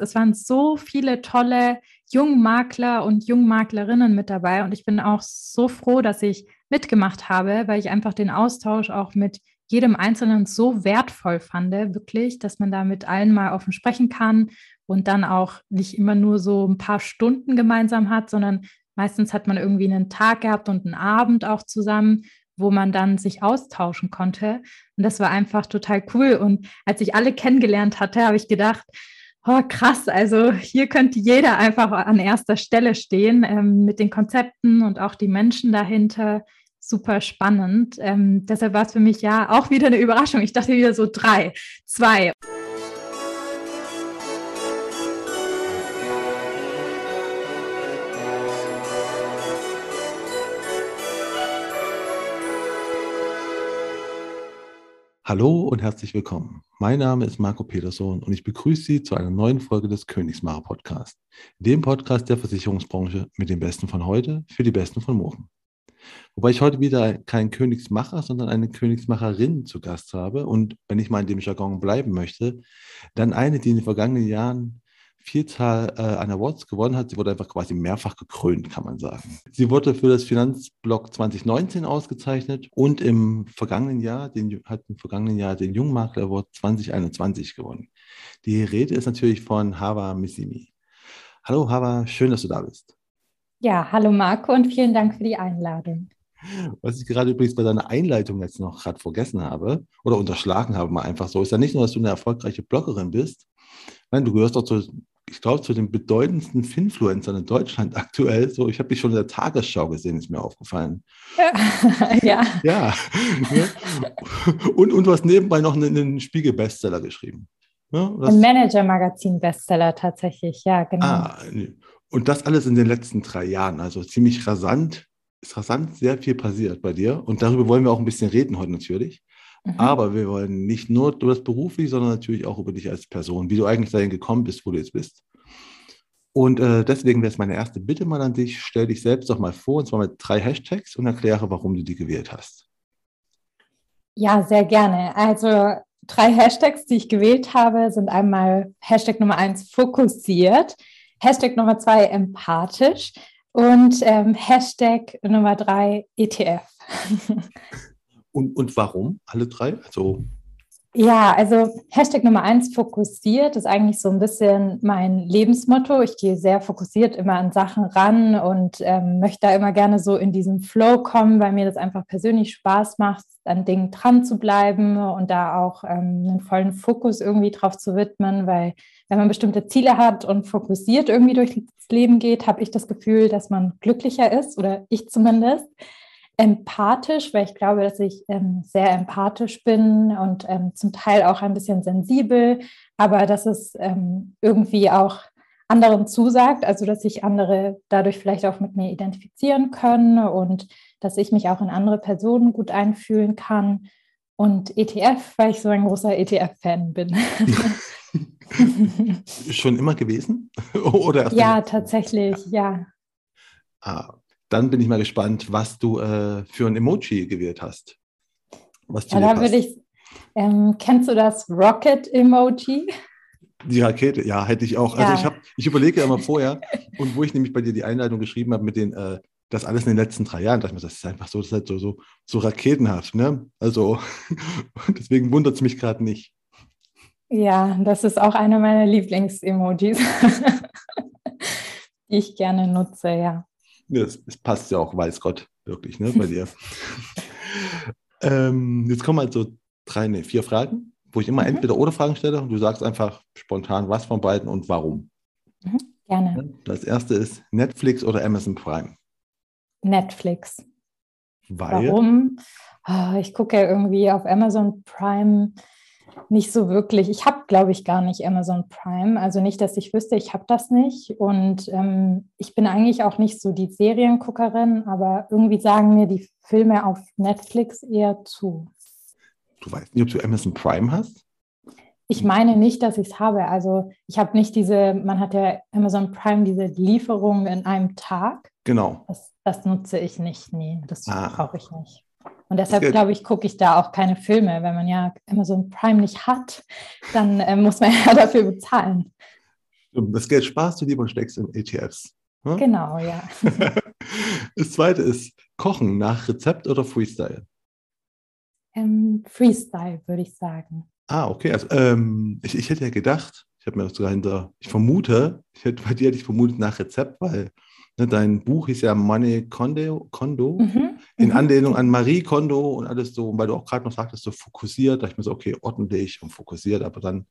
Es waren so viele tolle Jungmakler und Jungmaklerinnen mit dabei und ich bin auch so froh, dass ich mitgemacht habe, weil ich einfach den Austausch auch mit jedem Einzelnen so wertvoll fand, wirklich, dass man da mit allen mal offen sprechen kann und dann auch nicht immer nur so ein paar Stunden gemeinsam hat, sondern meistens hat man irgendwie einen Tag gehabt und einen Abend auch zusammen, wo man dann sich austauschen konnte. Und das war einfach total cool. Und als ich alle kennengelernt hatte, habe ich gedacht, oh, krass, also hier könnte jeder einfach an erster Stelle stehen ähm, mit den Konzepten und auch die Menschen dahinter super spannend. Ähm, deshalb war es für mich ja auch wieder eine Überraschung. Ich dachte wieder so drei, zwei. Hallo und herzlich willkommen. Mein Name ist Marco Peterson und ich begrüße Sie zu einer neuen Folge des Königsmacher Podcast, dem Podcast der Versicherungsbranche mit den Besten von heute für die Besten von morgen. Wobei ich heute wieder keinen Königsmacher, sondern eine Königsmacherin zu Gast habe. Und wenn ich mal in dem Jargon bleiben möchte, dann eine, die in den vergangenen Jahren Vielzahl äh, an Awards gewonnen hat. Sie wurde einfach quasi mehrfach gekrönt, kann man sagen. Sie wurde für das Finanzblock 2019 ausgezeichnet und im vergangenen Jahr, den, hat im vergangenen Jahr den Jungmakler Award 2021 gewonnen. Die Rede ist natürlich von Hava Missimi. Hallo Hava, schön, dass du da bist. Ja, hallo Marco und vielen Dank für die Einladung. Was ich gerade übrigens bei deiner Einleitung jetzt noch gerade vergessen habe oder unterschlagen habe, mal einfach so, ist ja nicht nur, dass du eine erfolgreiche Bloggerin bist, nein, du gehörst auch zu, ich glaube, zu den bedeutendsten Finfluencern in Deutschland aktuell. So, ich habe dich schon in der Tagesschau gesehen, ist mir aufgefallen. Ja. ja. ja. Und, und du hast nebenbei noch einen, einen Spiegel-Bestseller geschrieben. Ja, Ein Manager-Magazin-Bestseller tatsächlich, ja, genau. Ah, und das alles in den letzten drei Jahren, also ziemlich rasant, ist rasant sehr viel passiert bei dir. Und darüber wollen wir auch ein bisschen reden heute natürlich. Mhm. Aber wir wollen nicht nur über das beruflich, sondern natürlich auch über dich als Person, wie du eigentlich dahin gekommen bist, wo du jetzt bist. Und äh, deswegen wäre es meine erste Bitte mal an dich, stell dich selbst doch mal vor, und zwar mit drei Hashtags und erkläre, warum du die gewählt hast. Ja, sehr gerne. Also drei Hashtags, die ich gewählt habe, sind einmal Hashtag Nummer eins fokussiert, Hashtag Nummer zwei empathisch und ähm, Hashtag Nummer drei ETF. und, und warum alle drei? Also ja, also Hashtag Nummer eins fokussiert ist eigentlich so ein bisschen mein Lebensmotto. Ich gehe sehr fokussiert immer an Sachen ran und ähm, möchte da immer gerne so in diesen Flow kommen, weil mir das einfach persönlich Spaß macht, an Dingen dran zu bleiben und da auch ähm, einen vollen Fokus irgendwie drauf zu widmen, weil wenn man bestimmte Ziele hat und fokussiert irgendwie durchs Leben geht, habe ich das Gefühl, dass man glücklicher ist oder ich zumindest. Empathisch, weil ich glaube, dass ich ähm, sehr empathisch bin und ähm, zum Teil auch ein bisschen sensibel, aber dass es ähm, irgendwie auch anderen zusagt, also dass sich andere dadurch vielleicht auch mit mir identifizieren können und dass ich mich auch in andere Personen gut einfühlen kann. Und ETF, weil ich so ein großer ETF-Fan bin. Schon immer gewesen? Oder ja, tatsächlich, ja. Ah, dann bin ich mal gespannt, was du äh, für ein Emoji gewählt hast. Was ja, da würde ich, ähm, kennst du das Rocket-Emoji? Die Rakete, ja, hätte ich auch. Also ja. Also ich, hab, ich überlege ja immer vorher, und wo ich nämlich bei dir die Einleitung geschrieben habe mit den, äh, das alles in den letzten drei Jahren, dachte ich mir, das ist einfach so, das ist halt so, so, so raketenhaft, ne? Also deswegen wundert es mich gerade nicht. Ja, das ist auch eine meiner Lieblings-Emojis, die ich gerne nutze, ja. Es, es passt ja auch, weiß Gott, wirklich, ne, bei dir. ähm, jetzt kommen also drei, nee, vier Fragen, wo ich immer mhm. entweder oder Fragen stelle und du sagst einfach spontan was von beiden und warum. Mhm, gerne. Das erste ist Netflix oder Amazon Prime? Netflix. Weil? Warum? Oh, ich gucke ja irgendwie auf Amazon Prime nicht so wirklich. Ich habe, glaube ich, gar nicht Amazon Prime. Also nicht, dass ich wüsste, ich habe das nicht. Und ähm, ich bin eigentlich auch nicht so die Serienguckerin, aber irgendwie sagen mir die Filme auf Netflix eher zu. Du weißt nicht, ob du Amazon Prime hast? Ich meine nicht, dass ich es habe. Also ich habe nicht diese, man hat ja Amazon Prime diese Lieferung in einem Tag. Genau. Das, das nutze ich nicht. Nee, das ah. brauche ich nicht. Und deshalb, glaube ich, gucke ich da auch keine Filme. Wenn man ja Amazon Prime nicht hat, dann äh, muss man ja dafür bezahlen. Das Geld sparst du lieber und steckst in ETFs. Hm? Genau, ja. das zweite ist Kochen nach Rezept oder Freestyle? Ähm, Freestyle, würde ich sagen. Ah, okay. Also, ähm, ich, ich hätte ja gedacht, ich habe mir sogar hinter, ich vermute, ich hätte, bei dir hätte ich vermutet nach Rezept, weil ne, dein Buch hieß ja Money Kondo, Kondo mhm, in mhm. Anlehnung an Marie Kondo und alles so, weil du auch gerade noch sagtest, so fokussiert, da ich mir so, okay, ordentlich und fokussiert, aber dann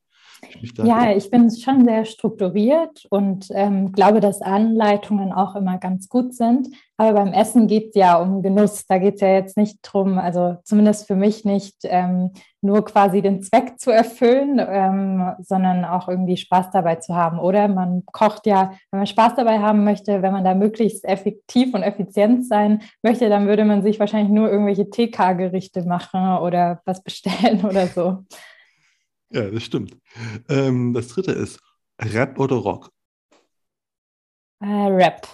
ich ja, ich bin schon sehr strukturiert und ähm, glaube, dass Anleitungen auch immer ganz gut sind. Aber beim Essen geht es ja um Genuss. Da geht es ja jetzt nicht drum, also zumindest für mich nicht, ähm, nur quasi den Zweck zu erfüllen, ähm, sondern auch irgendwie Spaß dabei zu haben. Oder man kocht ja, wenn man Spaß dabei haben möchte, wenn man da möglichst effektiv und effizient sein möchte, dann würde man sich wahrscheinlich nur irgendwelche TK-Gerichte machen oder was bestellen oder so. Ja, das stimmt. Ähm, das dritte ist Rap oder Rock? Äh, Rap.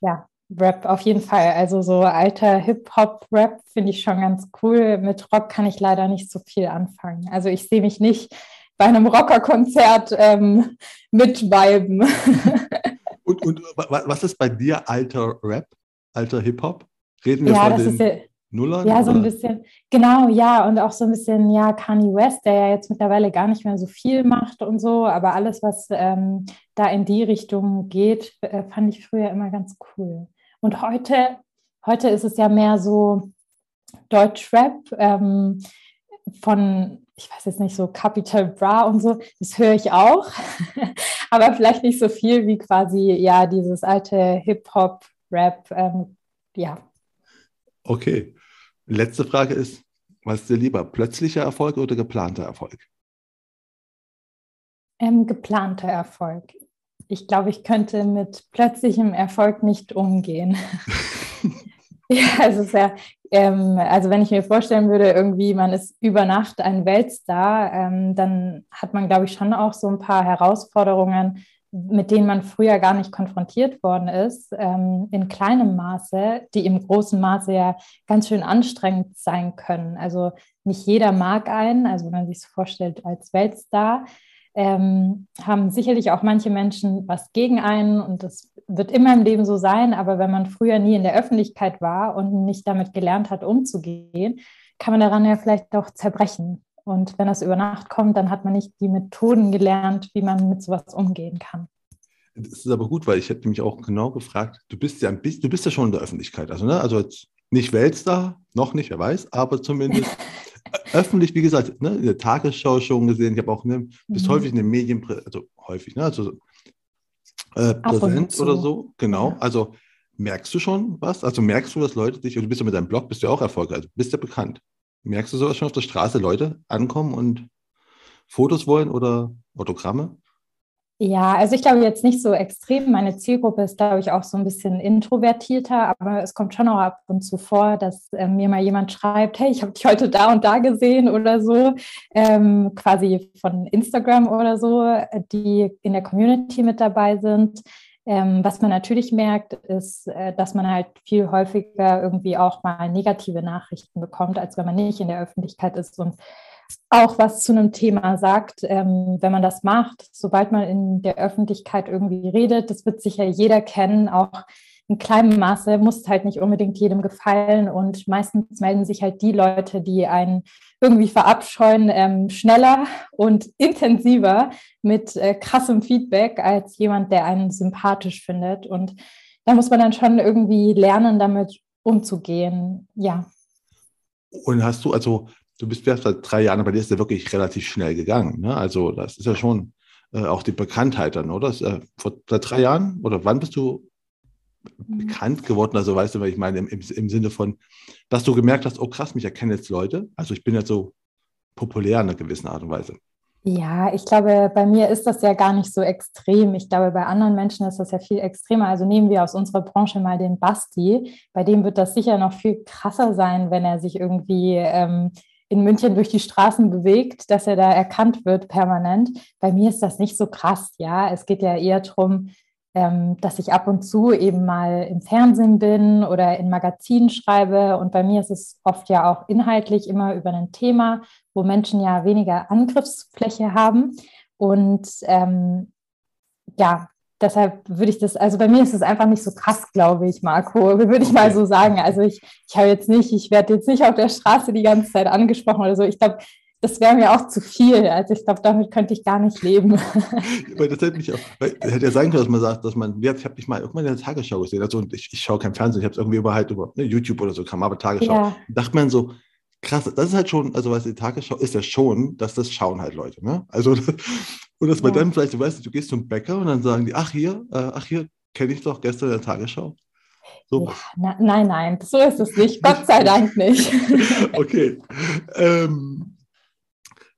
Ja, Rap auf jeden Fall. Also so alter Hip-Hop-Rap finde ich schon ganz cool. Mit Rock kann ich leider nicht so viel anfangen. Also ich sehe mich nicht bei einem Rockerkonzert ähm, mitviben. und, und was ist bei dir alter Rap, alter Hip-Hop? Reden wir ja, von den... Ja Nullern? Ja, so ein bisschen, genau, ja, und auch so ein bisschen, ja, Kanye West, der ja jetzt mittlerweile gar nicht mehr so viel macht und so, aber alles, was ähm, da in die Richtung geht, äh, fand ich früher immer ganz cool. Und heute, heute ist es ja mehr so Deutschrap ähm, von, ich weiß jetzt nicht, so Capital Bra und so, das höre ich auch, aber vielleicht nicht so viel wie quasi, ja, dieses alte Hip-Hop-Rap, ähm, ja. Okay. Letzte Frage ist, was ist dir lieber, plötzlicher Erfolg oder geplanter Erfolg? Ähm, geplanter Erfolg. Ich glaube, ich könnte mit plötzlichem Erfolg nicht umgehen. ja, also, ja, ähm, also wenn ich mir vorstellen würde, irgendwie man ist über Nacht ein Weltstar, ähm, dann hat man, glaube ich, schon auch so ein paar Herausforderungen, mit denen man früher gar nicht konfrontiert worden ist, ähm, in kleinem Maße, die im großen Maße ja ganz schön anstrengend sein können. Also nicht jeder mag einen, also wenn man sich so vorstellt als Weltstar, ähm, haben sicherlich auch manche Menschen was gegen einen und das wird immer im Leben so sein, aber wenn man früher nie in der Öffentlichkeit war und nicht damit gelernt hat, umzugehen, kann man daran ja vielleicht auch zerbrechen. Und wenn das über Nacht kommt, dann hat man nicht die Methoden gelernt, wie man mit sowas umgehen kann. Das ist aber gut, weil ich hätte mich auch genau gefragt, du bist ja ein bisschen, du bist ja schon in der Öffentlichkeit, also, ne? also nicht Weltstar, noch nicht, wer weiß, aber zumindest öffentlich, wie gesagt, ne, in der Tagesschau schon gesehen, ich habe auch, ne, bist mhm. häufig in den Medien, also häufig, ne, also äh, präsent oder so, genau, also merkst du schon was? Also merkst du, dass Leute dich, du bist ja mit deinem Blog, bist du ja auch erfolgreich, also bist ja bekannt. Merkst du sowas schon auf der Straße, Leute ankommen und Fotos wollen oder Autogramme? Ja, also ich glaube jetzt nicht so extrem. Meine Zielgruppe ist, glaube ich, auch so ein bisschen introvertierter, aber es kommt schon auch ab und zu vor, dass äh, mir mal jemand schreibt, hey, ich habe dich heute da und da gesehen oder so, ähm, quasi von Instagram oder so, die in der Community mit dabei sind. Ähm, was man natürlich merkt, ist, äh, dass man halt viel häufiger irgendwie auch mal negative Nachrichten bekommt, als wenn man nicht in der Öffentlichkeit ist und auch was zu einem Thema sagt, ähm, wenn man das macht, sobald man in der Öffentlichkeit irgendwie redet, das wird sicher jeder kennen, auch in kleinem Maße, muss halt nicht unbedingt jedem gefallen und meistens melden sich halt die Leute, die einen irgendwie verabscheuen, ähm, schneller und intensiver mit äh, krassem Feedback als jemand, der einen sympathisch findet. Und da muss man dann schon irgendwie lernen, damit umzugehen. Ja. Und hast du, also du bist erst seit drei Jahren, aber dir ist ja wirklich relativ schnell gegangen. Ne? Also das ist ja schon äh, auch die Bekanntheit dann, oder? Äh, vor seit drei Jahren oder wann bist du. Bekannt geworden? Also weißt du, was ich meine, im, im, Sinne von, dass du gemerkt hast, oh krass, mich erkennen jetzt Leute. Also ich bin jetzt so populär in einer gewissen Art und Weise. Ja, ich glaube, bei mir ist das ja gar nicht so extrem. Ich glaube, bei anderen Menschen ist das ja viel extremer. Also nehmen wir aus unserer Branche mal den Basti. Bei dem wird das sicher noch viel krasser sein, wenn er sich irgendwie ähm, in München durch die Straßen bewegt, dass er da erkannt wird permanent. Bei mir ist das nicht so krass. Ja, es geht ja eher darum, ähm, dass ich ab und zu eben mal im Fernsehen bin oder in Magazinen schreibe. Und bei mir ist es oft ja auch inhaltlich immer über ein Thema, wo Menschen ja weniger Angriffsfläche haben. Und ähm, ja, deshalb würde ich das, also bei mir ist es einfach nicht so krass, glaube ich, Marco, würde ich mal so sagen. Also ich, ich habe jetzt nicht, ich werde jetzt nicht auf der Straße die ganze Zeit angesprochen oder so. Ich glaube, das wäre mir auch zu viel. Also ich glaube, damit könnte ich gar nicht leben. weil das hätte mich auch, weil, hätte ja sein können, dass man sagt, dass man, ich habe dich mal irgendwann in der Tagesschau gesehen, also ich, ich schaue kein Fernsehen, ich habe es irgendwie über halt über ne, YouTube oder so kam, aber Tagesschau. Ja. dachte man so, krass, das ist halt schon, also was die Tagesschau ist ja schon, dass das schauen halt Leute, ne? Also und dass man ja. dann vielleicht, du weißt, du gehst zum Bäcker und dann sagen die, ach hier, äh, ach hier, kenne ich doch gestern in der Tagesschau. So. Ja, na, nein, nein, so ist es nicht. Gott sei Dank nicht. okay. Ähm,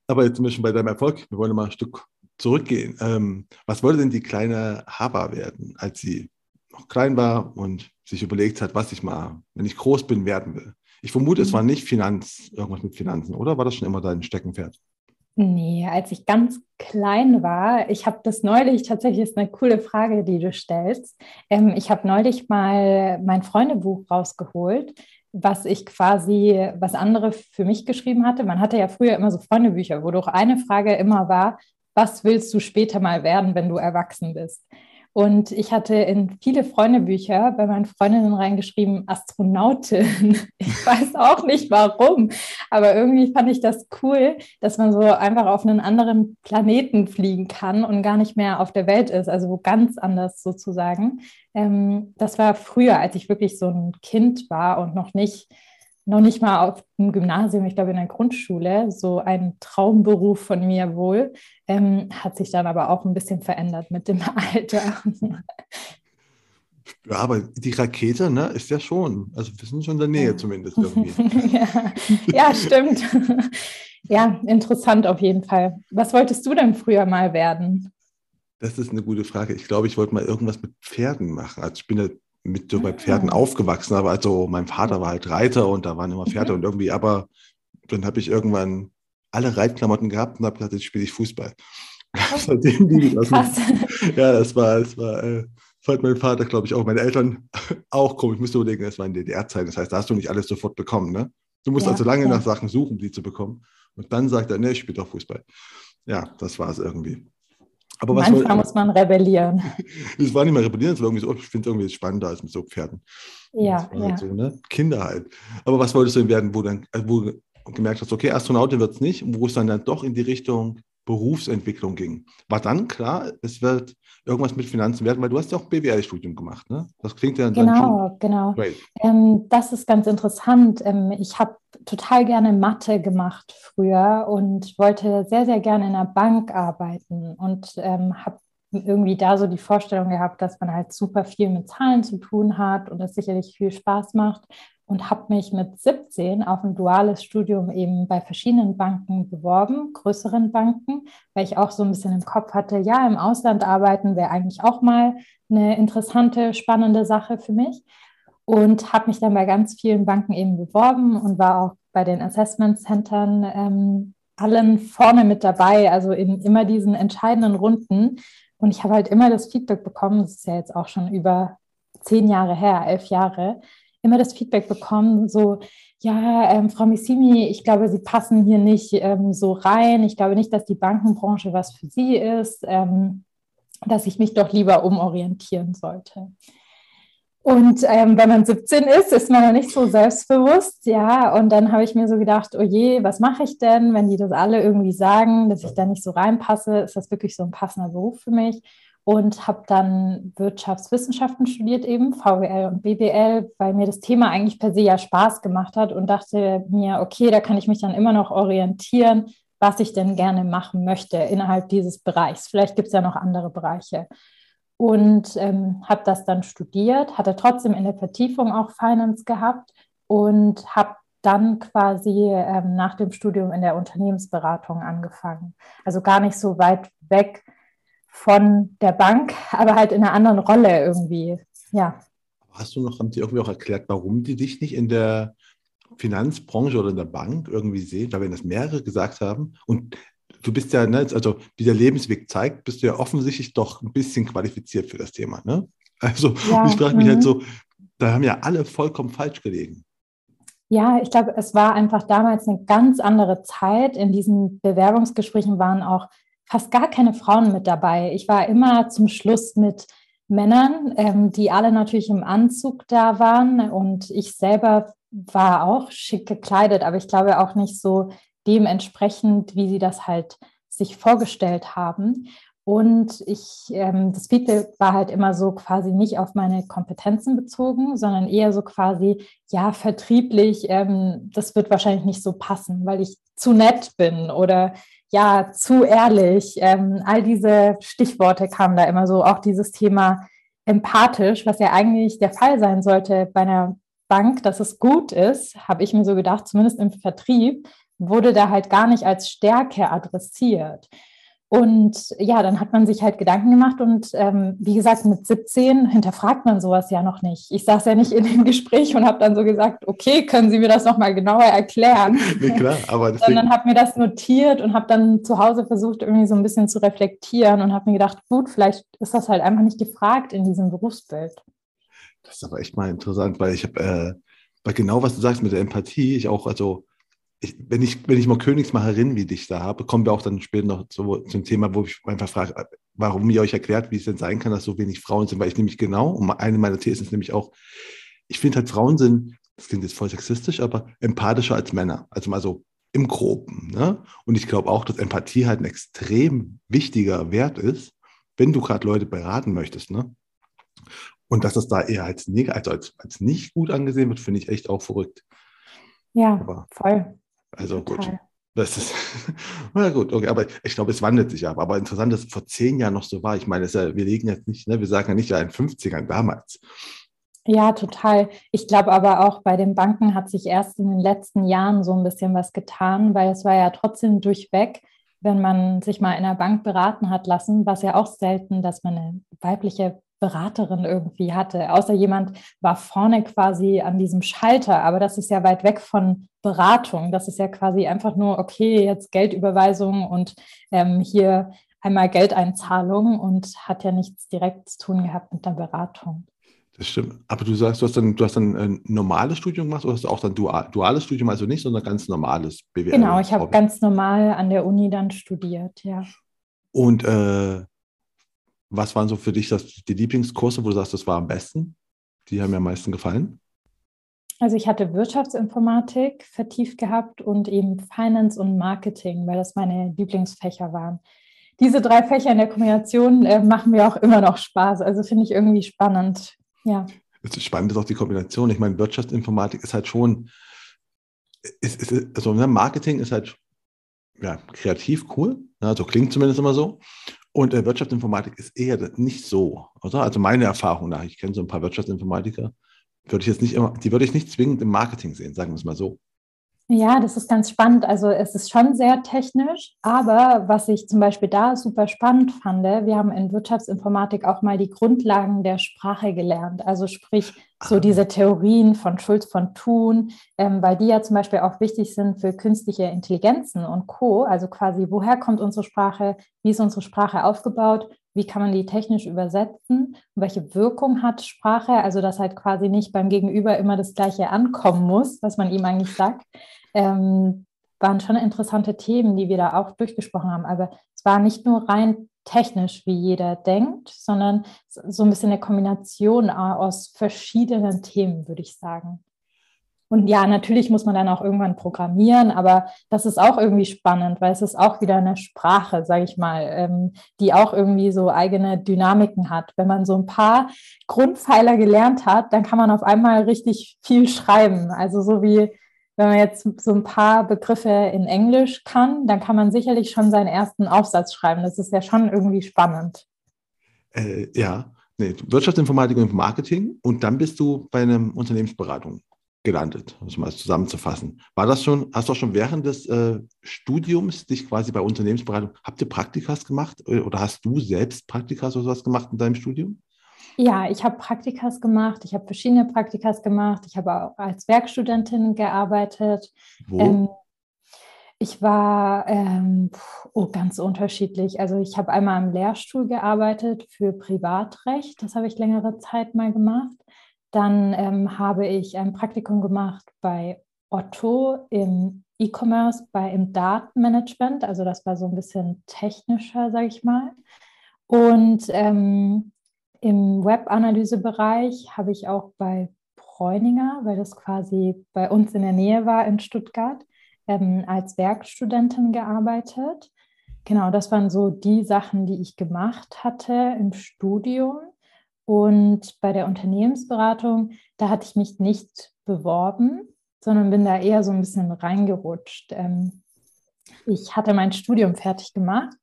aber jetzt wir schon bei deinem Erfolg. Wir wollen mal ein Stück zurückgehen. Ähm, was wollte denn die kleine Hava werden, als sie noch klein war und sich überlegt hat, was ich mal, wenn ich groß bin, werden will? Ich vermute, es war mhm. nicht Finanz, irgendwas mit Finanzen, oder? War das schon immer dein Steckenpferd? Nee, als ich ganz klein war, ich habe das neulich, tatsächlich ist eine coole Frage, die du stellst. Ähm, ich habe neulich mal mein Freundebuch rausgeholt was ich quasi, was andere für mich geschrieben hatte. Man hatte ja früher immer so Freundebücher, wo doch eine Frage immer war, was willst du später mal werden, wenn du erwachsen bist? Und ich hatte in viele Freundebücher bei meinen Freundinnen reingeschrieben, Astronautin. Ich weiß auch nicht warum, aber irgendwie fand ich das cool, dass man so einfach auf einen anderen Planeten fliegen kann und gar nicht mehr auf der Welt ist, also ganz anders sozusagen. Ähm, das war früher, als ich wirklich so ein Kind war und noch nicht noch nicht mal auf dem Gymnasium, ich glaube in der Grundschule, so ein Traumberuf von mir wohl, ähm, hat sich dann aber auch ein bisschen verändert mit dem Alter. Ja, aber die Rakete, ne, ist ja schon, also wir sind schon in der Nähe zumindest irgendwie. ja. ja, stimmt. ja, interessant auf jeden Fall. Was wolltest du denn früher mal werden? Das ist eine gute Frage. Ich glaube, ich wollte mal irgendwas mit Pferden machen. Also ich bin ja mit so bei Pferden ah. aufgewachsen, aber also mein Vater war halt Reiter und da waren immer Pferde mhm. und irgendwie, aber dann habe ich irgendwann alle Reitklamotten gehabt und habe gesagt, jetzt spiele ich Fußball. Seitdem liebe ich das. Ja, das war, das war, äh, fand mein Vater, glaube ich, auch, meine Eltern auch komisch. Ich musste überlegen, das war in DDR-Zeit, das heißt, da hast du nicht alles sofort bekommen, ne? Du musst ja, also lange ja. nach Sachen suchen, die zu bekommen. Und dann sagt er, ne, ich spiele doch Fußball. Ja, das war es irgendwie. Aber was Manchmal muss man rebellieren. Es war nicht mehr rebellieren, es war irgendwie so, ich finde es irgendwie spannender als mit so Pferden. Ja, ja. Halt so, ne? Kinder halt. Aber was wolltest du denn werden, wo dann, äh, wo du gemerkt hast, okay, Astronautin wird es nicht, wo es dann, dann doch in die Richtung Berufsentwicklung ging? War dann klar, es wird irgendwas mit Finanzen werden, weil du hast ja auch BWL-Studium gemacht, ne? Das klingt ja genau, genau. Ähm, das ist ganz interessant. Ähm, ich habe total gerne Mathe gemacht früher und wollte sehr, sehr gerne in der Bank arbeiten und ähm, habe irgendwie da so die Vorstellung gehabt, dass man halt super viel mit Zahlen zu tun hat und es sicherlich viel Spaß macht und habe mich mit 17 auf ein duales Studium eben bei verschiedenen Banken beworben, größeren Banken, weil ich auch so ein bisschen im Kopf hatte, ja, im Ausland arbeiten wäre eigentlich auch mal eine interessante, spannende Sache für mich und habe mich dann bei ganz vielen Banken eben beworben und war auch bei den Assessment Centern ähm, allen vorne mit dabei, also in immer diesen entscheidenden Runden. Und ich habe halt immer das Feedback bekommen, das ist ja jetzt auch schon über zehn Jahre her, elf Jahre, immer das Feedback bekommen, so, ja, ähm, Frau Missimi, ich glaube, Sie passen hier nicht ähm, so rein. Ich glaube nicht, dass die Bankenbranche was für Sie ist, ähm, dass ich mich doch lieber umorientieren sollte. Und ähm, wenn man 17 ist, ist man noch nicht so selbstbewusst, ja. Und dann habe ich mir so gedacht, oh je, was mache ich denn, wenn die das alle irgendwie sagen, dass ich da nicht so reinpasse? Ist das wirklich so ein passender Beruf für mich? Und habe dann Wirtschaftswissenschaften studiert, eben VWL und BWL, weil mir das Thema eigentlich per se ja Spaß gemacht hat und dachte mir, okay, da kann ich mich dann immer noch orientieren, was ich denn gerne machen möchte innerhalb dieses Bereichs. Vielleicht gibt es ja noch andere Bereiche. Und ähm, habe das dann studiert, hatte trotzdem in der Vertiefung auch Finance gehabt und habe dann quasi ähm, nach dem Studium in der Unternehmensberatung angefangen. Also gar nicht so weit weg von der Bank, aber halt in einer anderen Rolle irgendwie. Ja. Hast du noch, haben die irgendwie auch erklärt, warum die dich nicht in der Finanzbranche oder in der Bank irgendwie sehen? Weil wenn das mehrere gesagt haben und du bist ja, ne, also wie der Lebensweg zeigt, bist du ja offensichtlich doch ein bisschen qualifiziert für das Thema. Ne? Also ja, ich frage mich halt mhm. so, da haben ja alle vollkommen falsch gelegen. Ja, ich glaube, es war einfach damals eine ganz andere Zeit. In diesen Bewerbungsgesprächen waren auch fast gar keine Frauen mit dabei. Ich war immer zum Schluss mit Männern, ähm, die alle natürlich im Anzug da waren und ich selber war auch schick gekleidet, aber ich glaube auch nicht so dementsprechend, wie sie das halt sich vorgestellt haben. Und ich, ähm, das Feedback war halt immer so quasi nicht auf meine Kompetenzen bezogen, sondern eher so quasi, ja, vertrieblich, ähm, das wird wahrscheinlich nicht so passen, weil ich zu nett bin oder ja, zu ehrlich. Ähm, all diese Stichworte kamen da immer so, auch dieses Thema empathisch, was ja eigentlich der Fall sein sollte bei einer Bank, dass es gut ist, habe ich mir so gedacht, zumindest im Vertrieb, wurde da halt gar nicht als Stärke adressiert. Und ja, dann hat man sich halt Gedanken gemacht und ähm, wie gesagt, mit 17 hinterfragt man sowas ja noch nicht. Ich saß ja nicht in dem Gespräch und habe dann so gesagt, okay, können Sie mir das nochmal genauer erklären? Nee, klar, aber deswegen... Sondern habe mir das notiert und habe dann zu Hause versucht, irgendwie so ein bisschen zu reflektieren und habe mir gedacht, gut, vielleicht ist das halt einfach nicht gefragt in diesem Berufsbild. Das ist aber echt mal interessant, weil ich habe, äh, weil genau was du sagst mit der Empathie, ich auch, also ich, wenn, ich, wenn ich mal Königsmacherin wie dich da habe, kommen wir auch dann später noch zu, zum Thema, wo ich einfach frage, warum ihr euch erklärt, wie es denn sein kann, dass so wenig Frauen sind, weil ich nämlich genau, und eine meiner Thesen ist nämlich auch, ich finde halt Frauen sind, das klingt jetzt voll sexistisch, aber empathischer als Männer. Also mal so im Groben. Ne? Und ich glaube auch, dass Empathie halt ein extrem wichtiger Wert ist, wenn du gerade Leute beraten möchtest. Ne? Und dass das da eher als, also als, als nicht gut angesehen wird, finde ich echt auch verrückt. Ja, aber, voll. Also Total. gut. Das ist, na gut, okay, aber ich glaube, es wandelt sich ab. Aber interessant, dass es vor zehn Jahren noch so war. Ich meine, ja, wir liegen jetzt nicht, ne, wir sagen ja nicht ja in 50ern damals. Ja, total. Ich glaube aber auch bei den Banken hat sich erst in den letzten Jahren so ein bisschen was getan, weil es war ja trotzdem durchweg, wenn man sich mal in der Bank beraten hat lassen, war es ja auch selten, dass man eine weibliche Beraterin irgendwie hatte, außer jemand war vorne quasi an diesem Schalter, aber das ist ja weit weg von Beratung. Das ist ja quasi einfach nur, okay, jetzt Geldüberweisung und ähm, hier einmal Geldeinzahlung und hat ja nichts direkt zu tun gehabt mit der Beratung. Das stimmt. Aber du sagst, du hast dann, du hast dann ein normales Studium gemacht oder hast du auch dann dual, duales Studium, also nicht, sondern ganz normales BWL? Genau, ich habe ganz normal an der Uni dann studiert, ja. Und äh, was waren so für dich das, die Lieblingskurse, wo du sagst, das war am besten? Die haben mir am meisten gefallen? Also ich hatte Wirtschaftsinformatik vertieft gehabt und eben Finance und Marketing, weil das meine Lieblingsfächer waren. Diese drei Fächer in der Kombination äh, machen mir auch immer noch Spaß. Also finde ich irgendwie spannend. Ja. Spannend ist auch die Kombination. Ich meine, Wirtschaftsinformatik ist halt schon, ist, ist, also ne, Marketing ist halt ja, kreativ cool. Ne, also klingt zumindest immer so. Und äh, Wirtschaftsinformatik ist eher nicht so, oder? Also meine Erfahrung nach, ich kenne so ein paar Wirtschaftsinformatiker, würde ich jetzt nicht immer, die würde ich nicht zwingend im Marketing sehen, sagen wir es mal so. Ja, das ist ganz spannend. Also es ist schon sehr technisch, aber was ich zum Beispiel da super spannend fand, wir haben in Wirtschaftsinformatik auch mal die Grundlagen der Sprache gelernt. Also sprich so ah. diese Theorien von Schulz von Thun, ähm, weil die ja zum Beispiel auch wichtig sind für künstliche Intelligenzen und Co. Also quasi, woher kommt unsere Sprache, wie ist unsere Sprache aufgebaut wie kann man die technisch übersetzen welche Wirkung hat Sprache, also dass halt quasi nicht beim Gegenüber immer das Gleiche ankommen muss, was man ihm eigentlich sagt, ähm, waren schon interessante Themen, die wir da auch durchgesprochen haben. Aber es war nicht nur rein technisch, wie jeder denkt, sondern so ein bisschen eine Kombination aus verschiedenen Themen, würde ich sagen. Und ja, natürlich muss man dann auch irgendwann programmieren, aber das ist auch irgendwie spannend, weil es ist auch wieder eine Sprache, sage ich mal, ähm, die auch irgendwie so eigene Dynamiken hat. Wenn man so ein paar Grundpfeiler gelernt hat, dann kann man auf einmal richtig viel schreiben. Also so wie wenn man jetzt so ein paar Begriffe in Englisch kann, dann kann man sicherlich schon seinen ersten Aufsatz schreiben. Das ist ja schon irgendwie spannend. Äh, ja, nee, Wirtschaftsinformatik und Marketing und dann bist du bei einer Unternehmensberatung gelandet, um es mal zusammenzufassen. War das schon, hast du auch schon während des äh, Studiums dich quasi bei Unternehmensberatung, habt ihr Praktikas gemacht äh, oder hast du selbst Praktikas oder sowas gemacht in deinem Studium? Ja, ich habe Praktikas gemacht, ich habe verschiedene Praktikas gemacht, ich habe auch als Werkstudentin gearbeitet. Wo? Ähm, ich war ähm, oh, ganz unterschiedlich. Also ich habe einmal am Lehrstuhl gearbeitet für Privatrecht, das habe ich längere Zeit mal gemacht. Dann ähm, habe ich ein Praktikum gemacht bei Otto im E-Commerce bei im Datenmanagement. Also das war so ein bisschen technischer, sage ich mal. Und ähm, im Webanalysebereich habe ich auch bei Bräuninger, weil das quasi bei uns in der Nähe war in Stuttgart, ähm, als Werkstudentin gearbeitet. Genau, das waren so die Sachen, die ich gemacht hatte im Studium. Und bei der Unternehmensberatung, da hatte ich mich nicht beworben, sondern bin da eher so ein bisschen reingerutscht. Ähm, ich hatte mein Studium fertig gemacht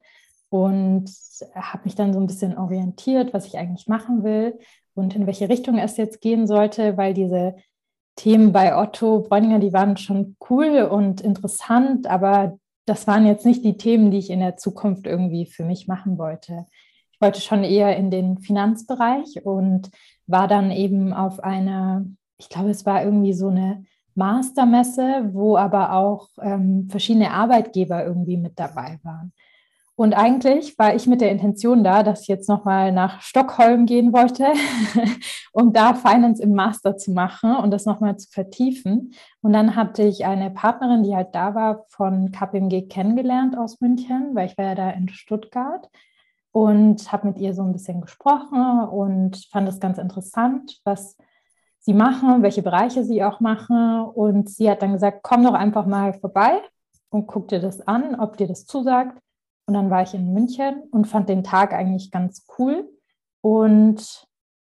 und habe mich dann so ein bisschen orientiert, was ich eigentlich machen will und in welche Richtung es jetzt gehen sollte, weil diese Themen bei Otto Bräuninger, die waren schon cool und interessant, aber das waren jetzt nicht die Themen, die ich in der Zukunft irgendwie für mich machen wollte. Wollte schon eher in den Finanzbereich und war dann eben auf einer, ich glaube, es war irgendwie so eine Mastermesse, wo aber auch ähm, verschiedene Arbeitgeber irgendwie mit dabei waren. Und eigentlich war ich mit der Intention da, dass ich jetzt nochmal nach Stockholm gehen wollte, um da Finance im Master zu machen und das nochmal zu vertiefen. Und dann hatte ich eine Partnerin, die halt da war, von KPMG kennengelernt aus München, weil ich war ja da in Stuttgart und habe mit ihr so ein bisschen gesprochen und fand es ganz interessant, was sie machen, welche Bereiche sie auch machen. Und sie hat dann gesagt, komm doch einfach mal vorbei und guck dir das an, ob dir das zusagt. Und dann war ich in München und fand den Tag eigentlich ganz cool. Und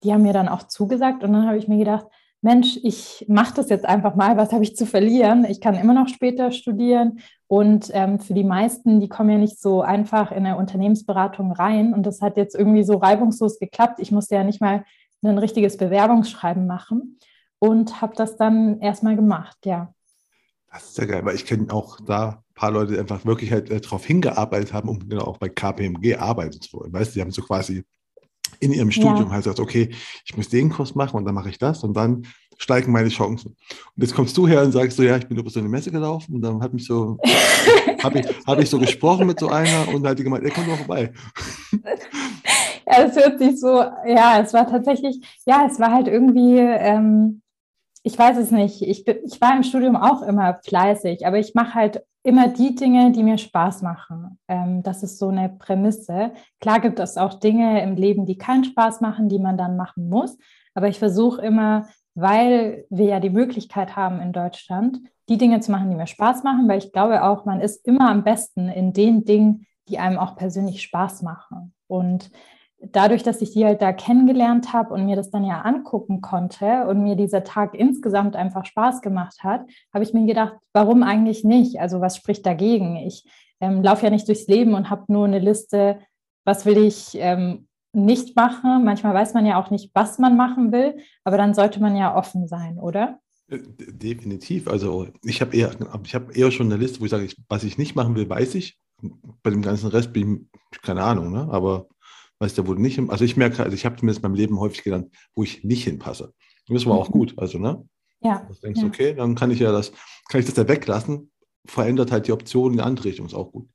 die haben mir dann auch zugesagt. Und dann habe ich mir gedacht, Mensch, ich mache das jetzt einfach mal, was habe ich zu verlieren? Ich kann immer noch später studieren. Und ähm, für die meisten, die kommen ja nicht so einfach in eine Unternehmensberatung rein. Und das hat jetzt irgendwie so reibungslos geklappt. Ich musste ja nicht mal ein richtiges Bewerbungsschreiben machen und habe das dann erstmal gemacht, ja. Das ist ja geil, weil ich kenne auch da ein paar Leute, die einfach wirklich halt äh, darauf hingearbeitet haben, um genau auch bei KPMG arbeiten zu wollen. Weißt du, die haben so quasi in ihrem Studium ja. halt gesagt, okay, ich muss den Kurs machen und dann mache ich das und dann steigen meine Chancen. Und jetzt kommst du her und sagst so, ja, ich bin über so eine Messe gelaufen und dann hat mich so, habe ich, hab ich so gesprochen mit so einer und hat die gemeint, er kommt noch vorbei. Ja, es hört sich so, ja, es war tatsächlich, ja, es war halt irgendwie, ähm, ich weiß es nicht. Ich, bin, ich war im Studium auch immer fleißig, aber ich mache halt immer die Dinge, die mir Spaß machen. Ähm, das ist so eine Prämisse. Klar gibt es auch Dinge im Leben, die keinen Spaß machen, die man dann machen muss. Aber ich versuche immer, weil wir ja die Möglichkeit haben in Deutschland, die Dinge zu machen, die mir Spaß machen, weil ich glaube auch, man ist immer am besten in den Dingen, die einem auch persönlich Spaß machen. Und dadurch, dass ich die halt da kennengelernt habe und mir das dann ja angucken konnte und mir dieser Tag insgesamt einfach Spaß gemacht hat, habe ich mir gedacht, warum eigentlich nicht? Also was spricht dagegen? Ich ähm, laufe ja nicht durchs Leben und habe nur eine Liste, was will ich ähm, nicht machen. Manchmal weiß man ja auch nicht, was man machen will, aber dann sollte man ja offen sein, oder? Äh, definitiv. Also ich habe eher, ich habe eher schon eine Liste, wo ich sage, was ich nicht machen will, weiß ich. Bei dem ganzen Rest bin ich keine Ahnung, ne? aber weißt du, wo nicht also ich merke, also ich habe zumindest in meinem Leben häufig gelernt, wo ich nicht hinpasse. Das war auch mhm. gut, also, ne? Ja. Du denkst, ja. okay, dann kann ich ja das, kann ich das ja weglassen, verändert halt die Option in die andere Richtung, ist auch gut.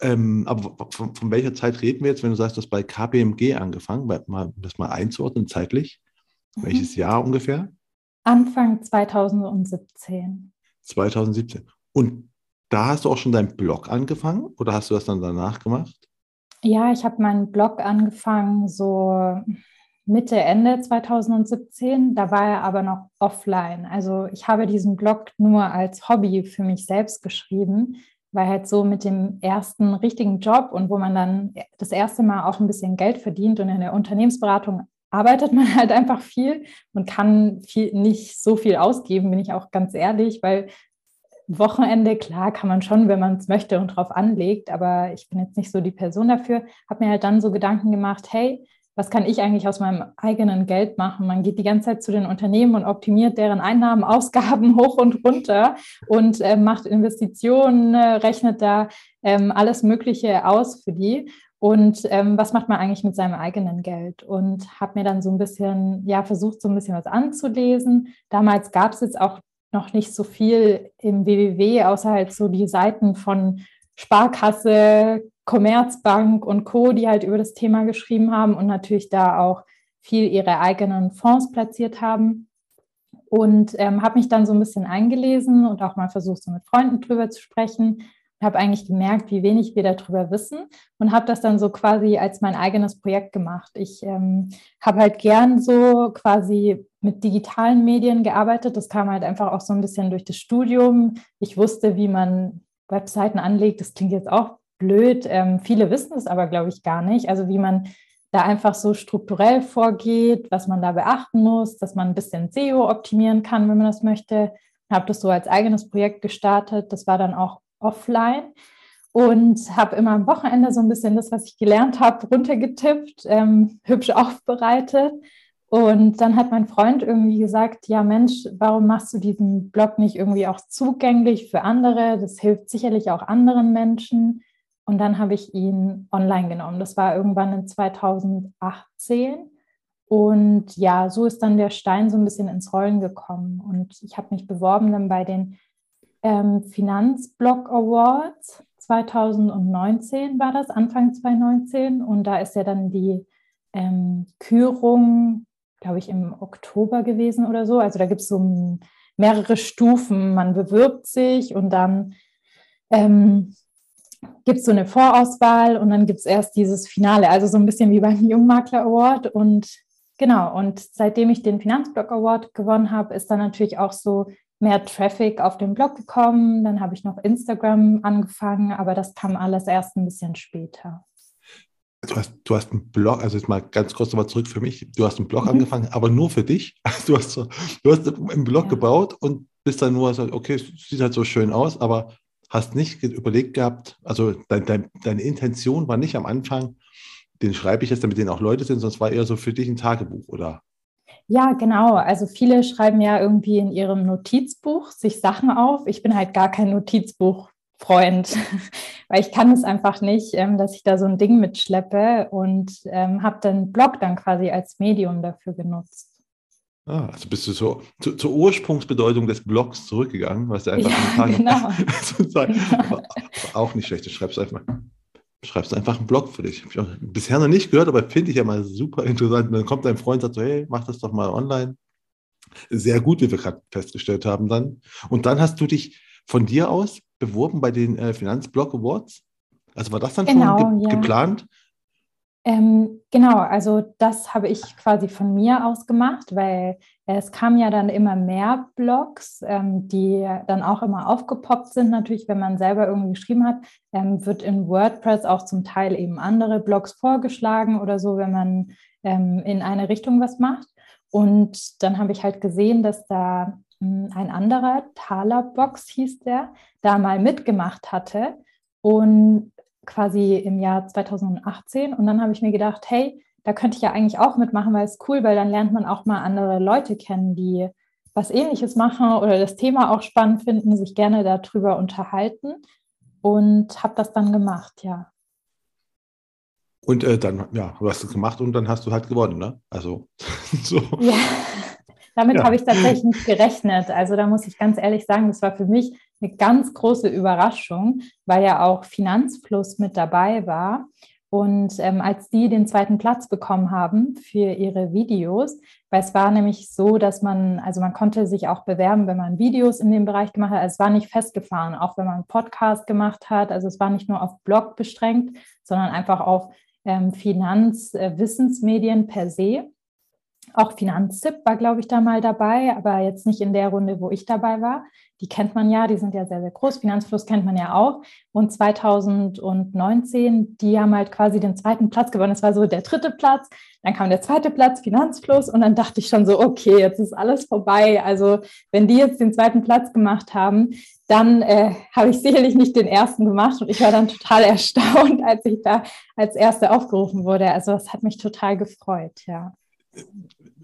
Ähm, aber von, von, welcher Zeit reden wir jetzt, wenn du sagst, du hast bei KPMG angefangen, mal, das mal einzuordnen zeitlich? Mhm. Welches Jahr ungefähr? Anfang 2017. 2017. Und da hast du auch schon deinen Blog angefangen oder hast du das dann danach gemacht? Ja, ich habe meinen Blog angefangen so Mitte, Ende 2017. Da war er aber noch offline. Also ich habe diesen Blog nur als Hobby für mich selbst geschrieben, weil halt so mit dem ersten richtigen Job und wo man dann das erste Mal auch ein bisschen Geld verdient und in der Unternehmensberatung arbeitet man halt einfach viel und kann viel, nicht so viel ausgeben, bin ich auch ganz ehrlich, weil Wochenende, klar, kann man schon, wenn man es möchte und drauf anlegt, aber ich bin jetzt nicht so die Person dafür. Habe mir halt dann so Gedanken gemacht, hey, was kann ich eigentlich aus meinem eigenen Geld machen? Man geht die ganze Zeit zu den Unternehmen und optimiert deren Einnahmen, Ausgaben hoch und runter und äh, macht Investitionen, äh, rechnet da ähm, alles Mögliche aus für die. Und ähm, was macht man eigentlich mit seinem eigenen Geld? Und habe mir dann so ein bisschen, ja, versucht, so ein bisschen was anzulesen. Damals gab es jetzt auch noch nicht so viel im WWW, außer halt so die Seiten von Sparkasse, Commerzbank und Co., die halt über das Thema geschrieben haben und natürlich da auch viel ihre eigenen Fonds platziert haben. und ähm, habe mich dann so ein bisschen eingelesen und auch mal versucht, so mit Freunden drüber zu sprechen. Habe eigentlich gemerkt, wie wenig wir darüber wissen und habe das dann so quasi als mein eigenes Projekt gemacht. Ich ähm, habe halt gern so quasi mit digitalen Medien gearbeitet. Das kam halt einfach auch so ein bisschen durch das Studium. Ich wusste, wie man Webseiten anlegt. Das klingt jetzt auch blöd. Ähm, viele wissen es aber, glaube ich, gar nicht. Also wie man da einfach so strukturell vorgeht, was man da beachten muss, dass man ein bisschen SEO optimieren kann, wenn man das möchte. Ich habe das so als eigenes Projekt gestartet. Das war dann auch offline und habe immer am Wochenende so ein bisschen das, was ich gelernt habe, runtergetippt, ähm, hübsch aufbereitet. Und dann hat mein Freund irgendwie gesagt, ja Mensch, warum machst du diesen Blog nicht irgendwie auch zugänglich für andere? Das hilft sicherlich auch anderen Menschen. Und dann habe ich ihn online genommen. Das war irgendwann in 2018. Und ja, so ist dann der Stein so ein bisschen ins Rollen gekommen. Und ich habe mich beworben dann bei den ähm, Finanzblog Awards 2019 war das, Anfang 2019. Und da ist ja dann die ähm, Kürung, glaube ich, im Oktober gewesen oder so. Also da gibt es so mehrere Stufen. Man bewirbt sich und dann ähm, gibt es so eine Vorauswahl und dann gibt es erst dieses Finale, also so ein bisschen wie beim Jungmakler Award. Und genau, und seitdem ich den Finanzblog Award gewonnen habe, ist dann natürlich auch so mehr Traffic auf den Blog gekommen. Dann habe ich noch Instagram angefangen, aber das kam alles erst ein bisschen später. Du hast, du hast einen Blog, also jetzt mal ganz kurz nochmal zurück für mich. Du hast einen Blog mhm. angefangen, aber nur für dich. Du hast, so, du hast einen Blog ja. gebaut und bist dann nur so, okay, es sieht halt so schön aus, aber hast nicht überlegt gehabt, also dein, dein, deine Intention war nicht am Anfang, den schreibe ich jetzt, damit den auch Leute sind, es war eher so für dich ein Tagebuch, oder? Ja, genau. Also viele schreiben ja irgendwie in ihrem Notizbuch sich Sachen auf. Ich bin halt gar kein Notizbuchfreund, weil ich kann es einfach nicht, ähm, dass ich da so ein Ding mitschleppe und ähm, habe den Blog dann quasi als Medium dafür genutzt. Ah, also bist du so zu, zur Ursprungsbedeutung des Blogs zurückgegangen, was du einfach ja, genau. sozusagen genau. auch nicht schlecht. Du schreibst einfach, schreibst einfach einen Blog für dich. Bisher noch nicht gehört, aber finde ich ja mal super interessant. Und dann kommt dein Freund und sagt so, hey, mach das doch mal online. Sehr gut, wie wir gerade festgestellt haben dann. Und dann hast du dich von dir aus beworben bei den äh, Finanzblog Awards. Also war das dann genau, schon ge ja. geplant? Ähm, genau, also das habe ich quasi von mir aus gemacht, weil es kamen ja dann immer mehr Blogs, ähm, die dann auch immer aufgepoppt sind. Natürlich, wenn man selber irgendwie geschrieben hat, ähm, wird in WordPress auch zum Teil eben andere Blogs vorgeschlagen oder so, wenn man ähm, in eine Richtung was macht. Und dann habe ich halt gesehen, dass da mh, hm, ein anderer, Talerbox hieß der, da mal mitgemacht hatte. Und quasi im Jahr 2018. Und dann habe ich mir gedacht, hey, da könnte ich ja eigentlich auch mitmachen, weil es cool, weil dann lernt man auch mal andere Leute kennen, die was ähnliches machen oder das Thema auch spannend finden, sich gerne darüber unterhalten. Und habe das dann gemacht, ja. Und äh, dann, ja, du hast es gemacht und dann hast du halt gewonnen, ne? Also, so. Ja, damit ja. habe ich tatsächlich nicht gerechnet. Also, da muss ich ganz ehrlich sagen, das war für mich eine ganz große Überraschung, weil ja auch Finanzfluss mit dabei war. Und ähm, als die den zweiten Platz bekommen haben für ihre Videos, weil es war nämlich so, dass man, also man konnte sich auch bewerben, wenn man Videos in dem Bereich gemacht hat. Also es war nicht festgefahren, auch wenn man Podcast gemacht hat. Also es war nicht nur auf Blog beschränkt, sondern einfach auf ähm, Finanzwissensmedien äh, per se. Auch Finanztipp war, glaube ich, da mal dabei, aber jetzt nicht in der Runde, wo ich dabei war. Die kennt man ja, die sind ja sehr, sehr groß. Finanzfluss kennt man ja auch. Und 2019, die haben halt quasi den zweiten Platz gewonnen. Das war so der dritte Platz. Dann kam der zweite Platz, Finanzfluss. Und dann dachte ich schon so, okay, jetzt ist alles vorbei. Also wenn die jetzt den zweiten Platz gemacht haben, dann äh, habe ich sicherlich nicht den ersten gemacht. Und ich war dann total erstaunt, als ich da als Erste aufgerufen wurde. Also das hat mich total gefreut, ja.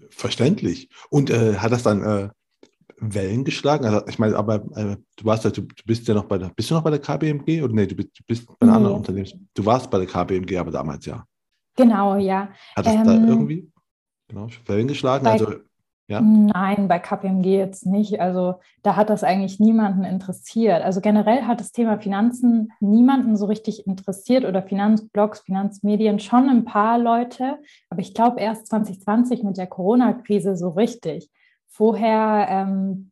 Verständlich. Und äh, hat das dann äh, Wellen geschlagen? Also ich meine, aber äh, du warst ja, du, du, bist ja noch bei der, bist du noch bei der KBMG oder nee, du bist, du bist bei einer nee. anderen Unternehmen. Du warst bei der KBMG, aber damals ja. Genau, ja. Hat das ähm, da irgendwie genau, Wellen geschlagen? Bei, also ja? Nein, bei KPMG jetzt nicht. Also da hat das eigentlich niemanden interessiert. Also generell hat das Thema Finanzen niemanden so richtig interessiert oder Finanzblogs, Finanzmedien schon ein paar Leute. Aber ich glaube erst 2020 mit der Corona-Krise so richtig. Vorher ähm,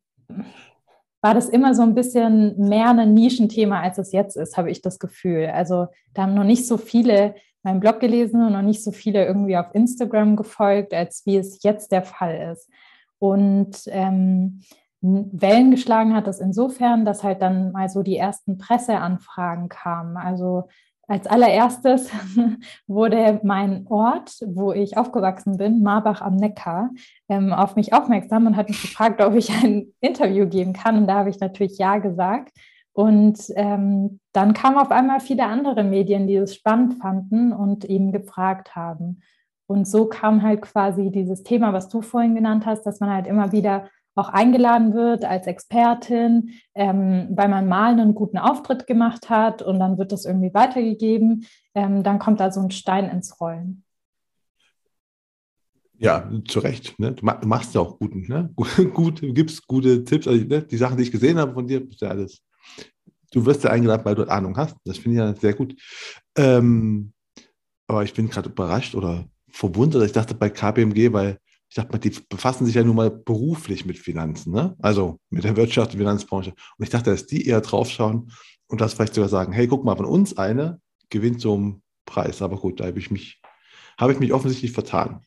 war das immer so ein bisschen mehr ein Nischenthema, als es jetzt ist, habe ich das Gefühl. Also da haben noch nicht so viele meinen Blog gelesen und noch nicht so viele irgendwie auf Instagram gefolgt, als wie es jetzt der Fall ist. Und ähm, Wellen geschlagen hat das insofern, dass halt dann mal so die ersten Presseanfragen kamen. Also als allererstes wurde mein Ort, wo ich aufgewachsen bin, Marbach am Neckar, ähm, auf mich aufmerksam und hat mich gefragt, ob ich ein Interview geben kann. Und da habe ich natürlich Ja gesagt. Und ähm, dann kamen auf einmal viele andere Medien, die es spannend fanden und ihn gefragt haben. Und so kam halt quasi dieses Thema, was du vorhin genannt hast, dass man halt immer wieder auch eingeladen wird als Expertin, ähm, weil man mal einen guten Auftritt gemacht hat und dann wird das irgendwie weitergegeben. Ähm, dann kommt da so ein Stein ins Rollen. Ja, zu Recht. Ne? Du machst ja auch guten, ne? Gut, gibst gute Tipps. Also, ne? Die Sachen, die ich gesehen habe von dir, ist ja alles. Du wirst ja eingeladen, weil du Ahnung hast. Das finde ich ja sehr gut. Ähm, aber ich bin gerade überrascht oder verwundert. Ich dachte bei KPMG, weil ich dachte mal, die befassen sich ja nun mal beruflich mit Finanzen, ne? also mit der Wirtschaft und Finanzbranche. Und ich dachte, dass die eher draufschauen und das vielleicht sogar sagen, hey, guck mal, von uns eine gewinnt so einen Preis. Aber gut, da habe ich mich, habe ich mich offensichtlich vertan.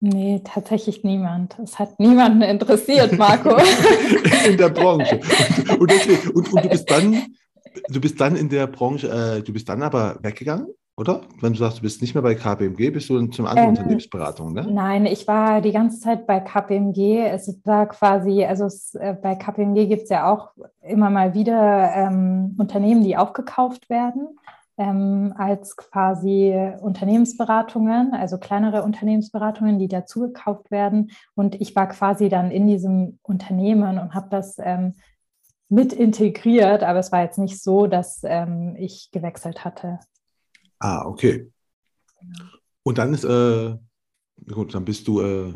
Nee, tatsächlich niemand. Es hat niemanden interessiert, Marco. in der Branche. Und, und, deswegen, und, und, du bist dann, du bist dann in der Branche, äh, du bist dann aber weggegangen? Oder? Wenn du sagst, du bist nicht mehr bei KPMG, bist du zum anderen ähm, Unternehmensberatung, ne? Nein, ich war die ganze Zeit bei KPMG. Es war quasi, also es, äh, bei KPMG gibt es ja auch immer mal wieder ähm, Unternehmen, die aufgekauft werden ähm, als quasi Unternehmensberatungen, also kleinere Unternehmensberatungen, die dazugekauft werden. Und ich war quasi dann in diesem Unternehmen und habe das ähm, mit integriert, aber es war jetzt nicht so, dass ähm, ich gewechselt hatte. Ah, okay. Genau. Und dann ist, äh, gut, dann bist du, äh,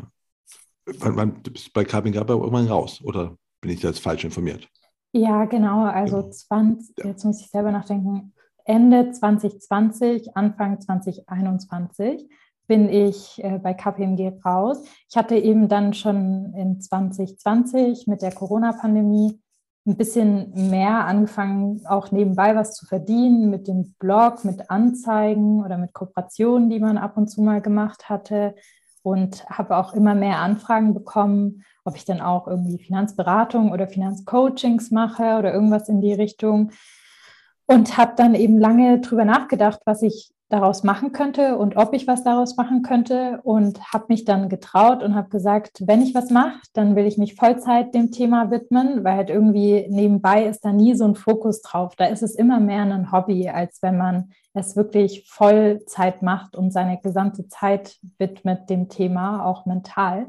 wann, wann, du bist bei Carving aber irgendwann raus, oder bin ich jetzt falsch informiert? Ja, genau, also genau. 20, jetzt muss ich selber nachdenken, Ende 2020, Anfang 2021 bin ich äh, bei KPMG raus. Ich hatte eben dann schon in 2020 mit der Corona-Pandemie ein bisschen mehr angefangen, auch nebenbei was zu verdienen mit dem Blog, mit Anzeigen oder mit Kooperationen, die man ab und zu mal gemacht hatte. Und habe auch immer mehr Anfragen bekommen, ob ich dann auch irgendwie Finanzberatung oder Finanzcoachings mache oder irgendwas in die Richtung. Und habe dann eben lange drüber nachgedacht, was ich daraus machen könnte und ob ich was daraus machen könnte und habe mich dann getraut und habe gesagt, wenn ich was mache, dann will ich mich Vollzeit dem Thema widmen, weil halt irgendwie nebenbei ist da nie so ein Fokus drauf. Da ist es immer mehr ein Hobby, als wenn man es wirklich Vollzeit macht und seine gesamte Zeit widmet dem Thema, auch mental.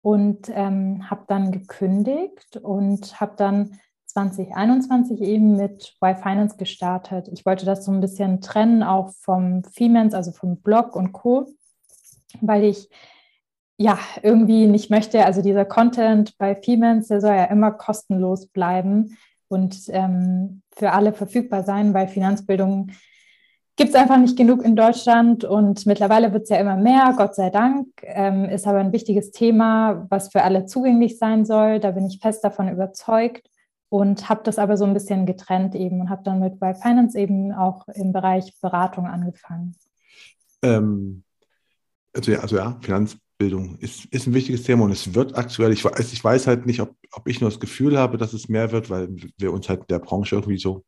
Und ähm, habe dann gekündigt und habe dann 2021 eben mit Y Finance gestartet. Ich wollte das so ein bisschen trennen, auch vom Femens, also vom Blog und Co., weil ich ja irgendwie nicht möchte, also dieser Content bei Femens, der soll ja immer kostenlos bleiben und ähm, für alle verfügbar sein, weil Finanzbildung gibt es einfach nicht genug in Deutschland und mittlerweile wird es ja immer mehr, Gott sei Dank, ähm, ist aber ein wichtiges Thema, was für alle zugänglich sein soll. Da bin ich fest davon überzeugt und habe das aber so ein bisschen getrennt eben und habe dann mit Wild Finance eben auch im Bereich Beratung angefangen. Ähm, also, ja, also ja, Finanzbildung ist, ist ein wichtiges Thema und es wird aktuell, ich weiß, ich weiß halt nicht, ob, ob ich nur das Gefühl habe, dass es mehr wird, weil wir uns halt in der Branche irgendwie so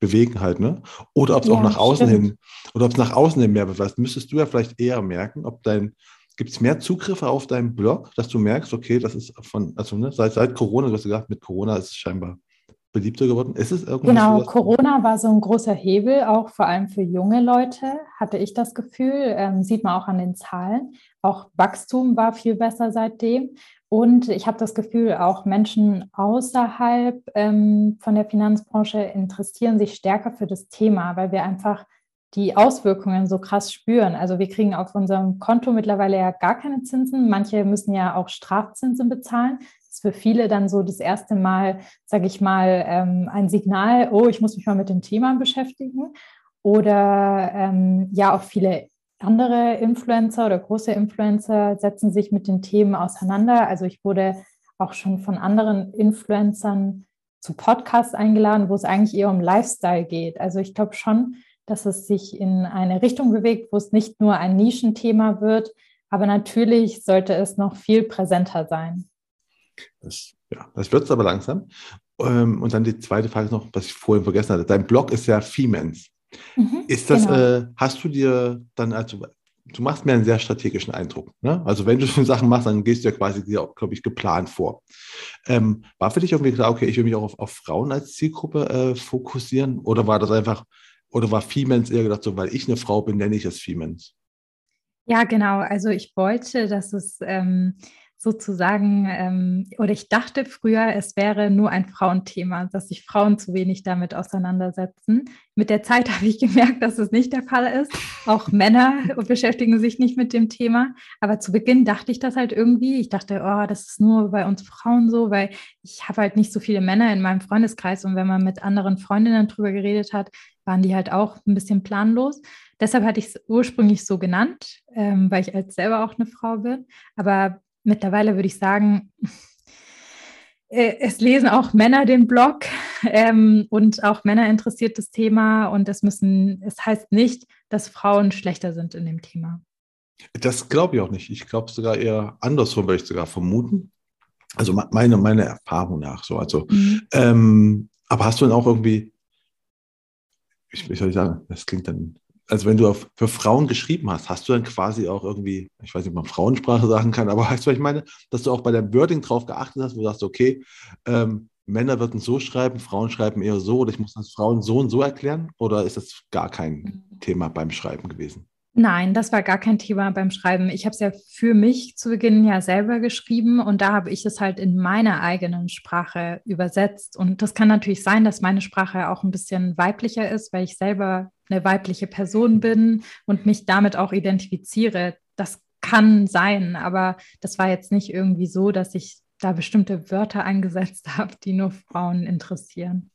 bewegen halt, ne? Oder ob es ja, auch nach außen stimmt. hin, oder ob es nach außen hin mehr wird, weil das müsstest du ja vielleicht eher merken, ob dein Gibt es mehr Zugriffe auf deinem Blog, dass du merkst, okay, das ist von, also ne, seit, seit Corona, du hast gesagt, mit Corona ist es scheinbar beliebter geworden. Ist es irgendwie Genau, Corona war so ein großer Hebel, auch vor allem für junge Leute, hatte ich das Gefühl. Ähm, sieht man auch an den Zahlen. Auch Wachstum war viel besser seitdem. Und ich habe das Gefühl, auch Menschen außerhalb ähm, von der Finanzbranche interessieren sich stärker für das Thema, weil wir einfach die Auswirkungen so krass spüren. Also wir kriegen auf unserem Konto mittlerweile ja gar keine Zinsen. Manche müssen ja auch Strafzinsen bezahlen. Das ist für viele dann so das erste Mal, sage ich mal, ähm, ein Signal, oh, ich muss mich mal mit dem Thema beschäftigen. Oder ähm, ja, auch viele andere Influencer oder große Influencer setzen sich mit den Themen auseinander. Also ich wurde auch schon von anderen Influencern zu Podcasts eingeladen, wo es eigentlich eher um Lifestyle geht. Also ich glaube schon, dass es sich in eine Richtung bewegt, wo es nicht nur ein Nischenthema wird, aber natürlich sollte es noch viel präsenter sein. Das, ja, das wird es aber langsam. Ähm, und dann die zweite Frage noch, was ich vorhin vergessen hatte. Dein Blog ist ja Femens. Mhm, ist das, genau. äh, hast du dir dann, also du machst mir einen sehr strategischen Eindruck. Ne? Also wenn du schon Sachen machst, dann gehst du ja quasi, glaube ich, geplant vor. Ähm, war für dich irgendwie klar, okay, ich will mich auch auf, auf Frauen als Zielgruppe äh, fokussieren? Oder war das einfach, oder war Femens eher gedacht, so weil ich eine Frau bin, nenne ich es Femens? Ja, genau. Also ich wollte, dass es ähm, sozusagen, ähm, oder ich dachte früher, es wäre nur ein Frauenthema, dass sich Frauen zu wenig damit auseinandersetzen. Mit der Zeit habe ich gemerkt, dass es nicht der Fall ist. Auch Männer beschäftigen sich nicht mit dem Thema. Aber zu Beginn dachte ich das halt irgendwie. Ich dachte, oh, das ist nur bei uns Frauen so, weil ich habe halt nicht so viele Männer in meinem Freundeskreis. Und wenn man mit anderen Freundinnen drüber geredet hat, waren die halt auch ein bisschen planlos. Deshalb hatte ich es ursprünglich so genannt, ähm, weil ich als selber auch eine Frau bin. Aber mittlerweile würde ich sagen, äh, es lesen auch Männer den Blog ähm, und auch Männer interessiert das Thema und es müssen, es heißt nicht, dass Frauen schlechter sind in dem Thema. Das glaube ich auch nicht. Ich glaube sogar eher andersrum, würde ich sogar vermuten. Also meine, meine Erfahrung nach so. Also, mhm. ähm, aber hast du dann auch irgendwie, ich, wie soll ich sagen, das klingt dann also wenn du auf, für Frauen geschrieben hast, hast du dann quasi auch irgendwie, ich weiß nicht, ob man Frauensprache sagen kann, aber weißt du, was ich meine? Dass du auch bei der Wording drauf geachtet hast, wo du sagst, okay, ähm, Männer würden so schreiben, Frauen schreiben eher so, oder ich muss das Frauen so und so erklären? Oder ist das gar kein mhm. Thema beim Schreiben gewesen? Nein, das war gar kein Thema beim Schreiben. Ich habe es ja für mich zu Beginn ja selber geschrieben und da habe ich es halt in meiner eigenen Sprache übersetzt. Und das kann natürlich sein, dass meine Sprache auch ein bisschen weiblicher ist, weil ich selber eine weibliche Person bin und mich damit auch identifiziere. Das kann sein, aber das war jetzt nicht irgendwie so, dass ich da bestimmte Wörter eingesetzt habe, die nur Frauen interessieren.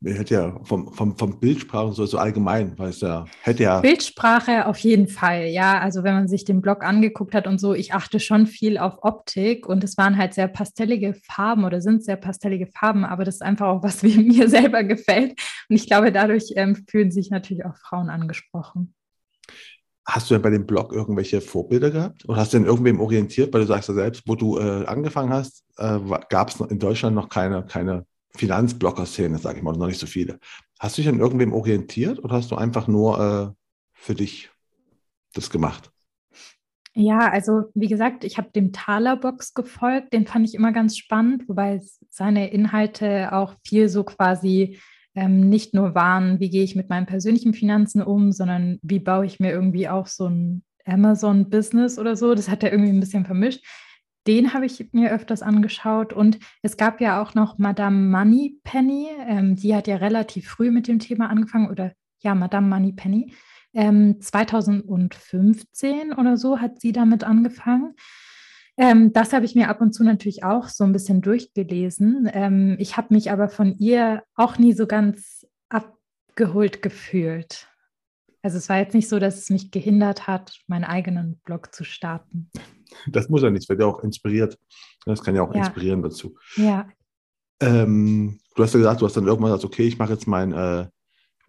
Mir hätte ja vom, vom, vom Bildsprache so, so allgemein, weil es ja hätte ja. Bildsprache auf jeden Fall, ja. Also wenn man sich den Blog angeguckt hat und so, ich achte schon viel auf Optik und es waren halt sehr pastellige Farben oder sind sehr pastellige Farben, aber das ist einfach auch was, wie mir selber gefällt. Und ich glaube, dadurch ähm, fühlen sich natürlich auch Frauen angesprochen. Hast du denn bei dem Blog irgendwelche Vorbilder gehabt? Oder hast du denn irgendwem orientiert, weil du sagst ja selbst, wo du äh, angefangen hast, äh, gab es in Deutschland noch keine, keine Finanzblocker-Szene, sage ich mal, noch nicht so viele. Hast du dich an irgendwem orientiert oder hast du einfach nur äh, für dich das gemacht? Ja, also wie gesagt, ich habe dem Talerbox gefolgt, den fand ich immer ganz spannend, wobei seine Inhalte auch viel so quasi ähm, nicht nur waren, wie gehe ich mit meinen persönlichen Finanzen um, sondern wie baue ich mir irgendwie auch so ein Amazon-Business oder so. Das hat er irgendwie ein bisschen vermischt. Den habe ich mir öfters angeschaut. Und es gab ja auch noch Madame Moneypenny. Ähm, die hat ja relativ früh mit dem Thema angefangen. Oder ja, Madame Moneypenny. Ähm, 2015 oder so hat sie damit angefangen. Ähm, das habe ich mir ab und zu natürlich auch so ein bisschen durchgelesen. Ähm, ich habe mich aber von ihr auch nie so ganz abgeholt gefühlt. Also es war jetzt nicht so, dass es mich gehindert hat, meinen eigenen Blog zu starten. Das muss ja nicht, es wird ja auch inspiriert. Das kann ja auch ja. inspirieren dazu. Ja. Ähm, du hast ja gesagt, du hast dann irgendwann gesagt, okay, ich mache jetzt mein, äh,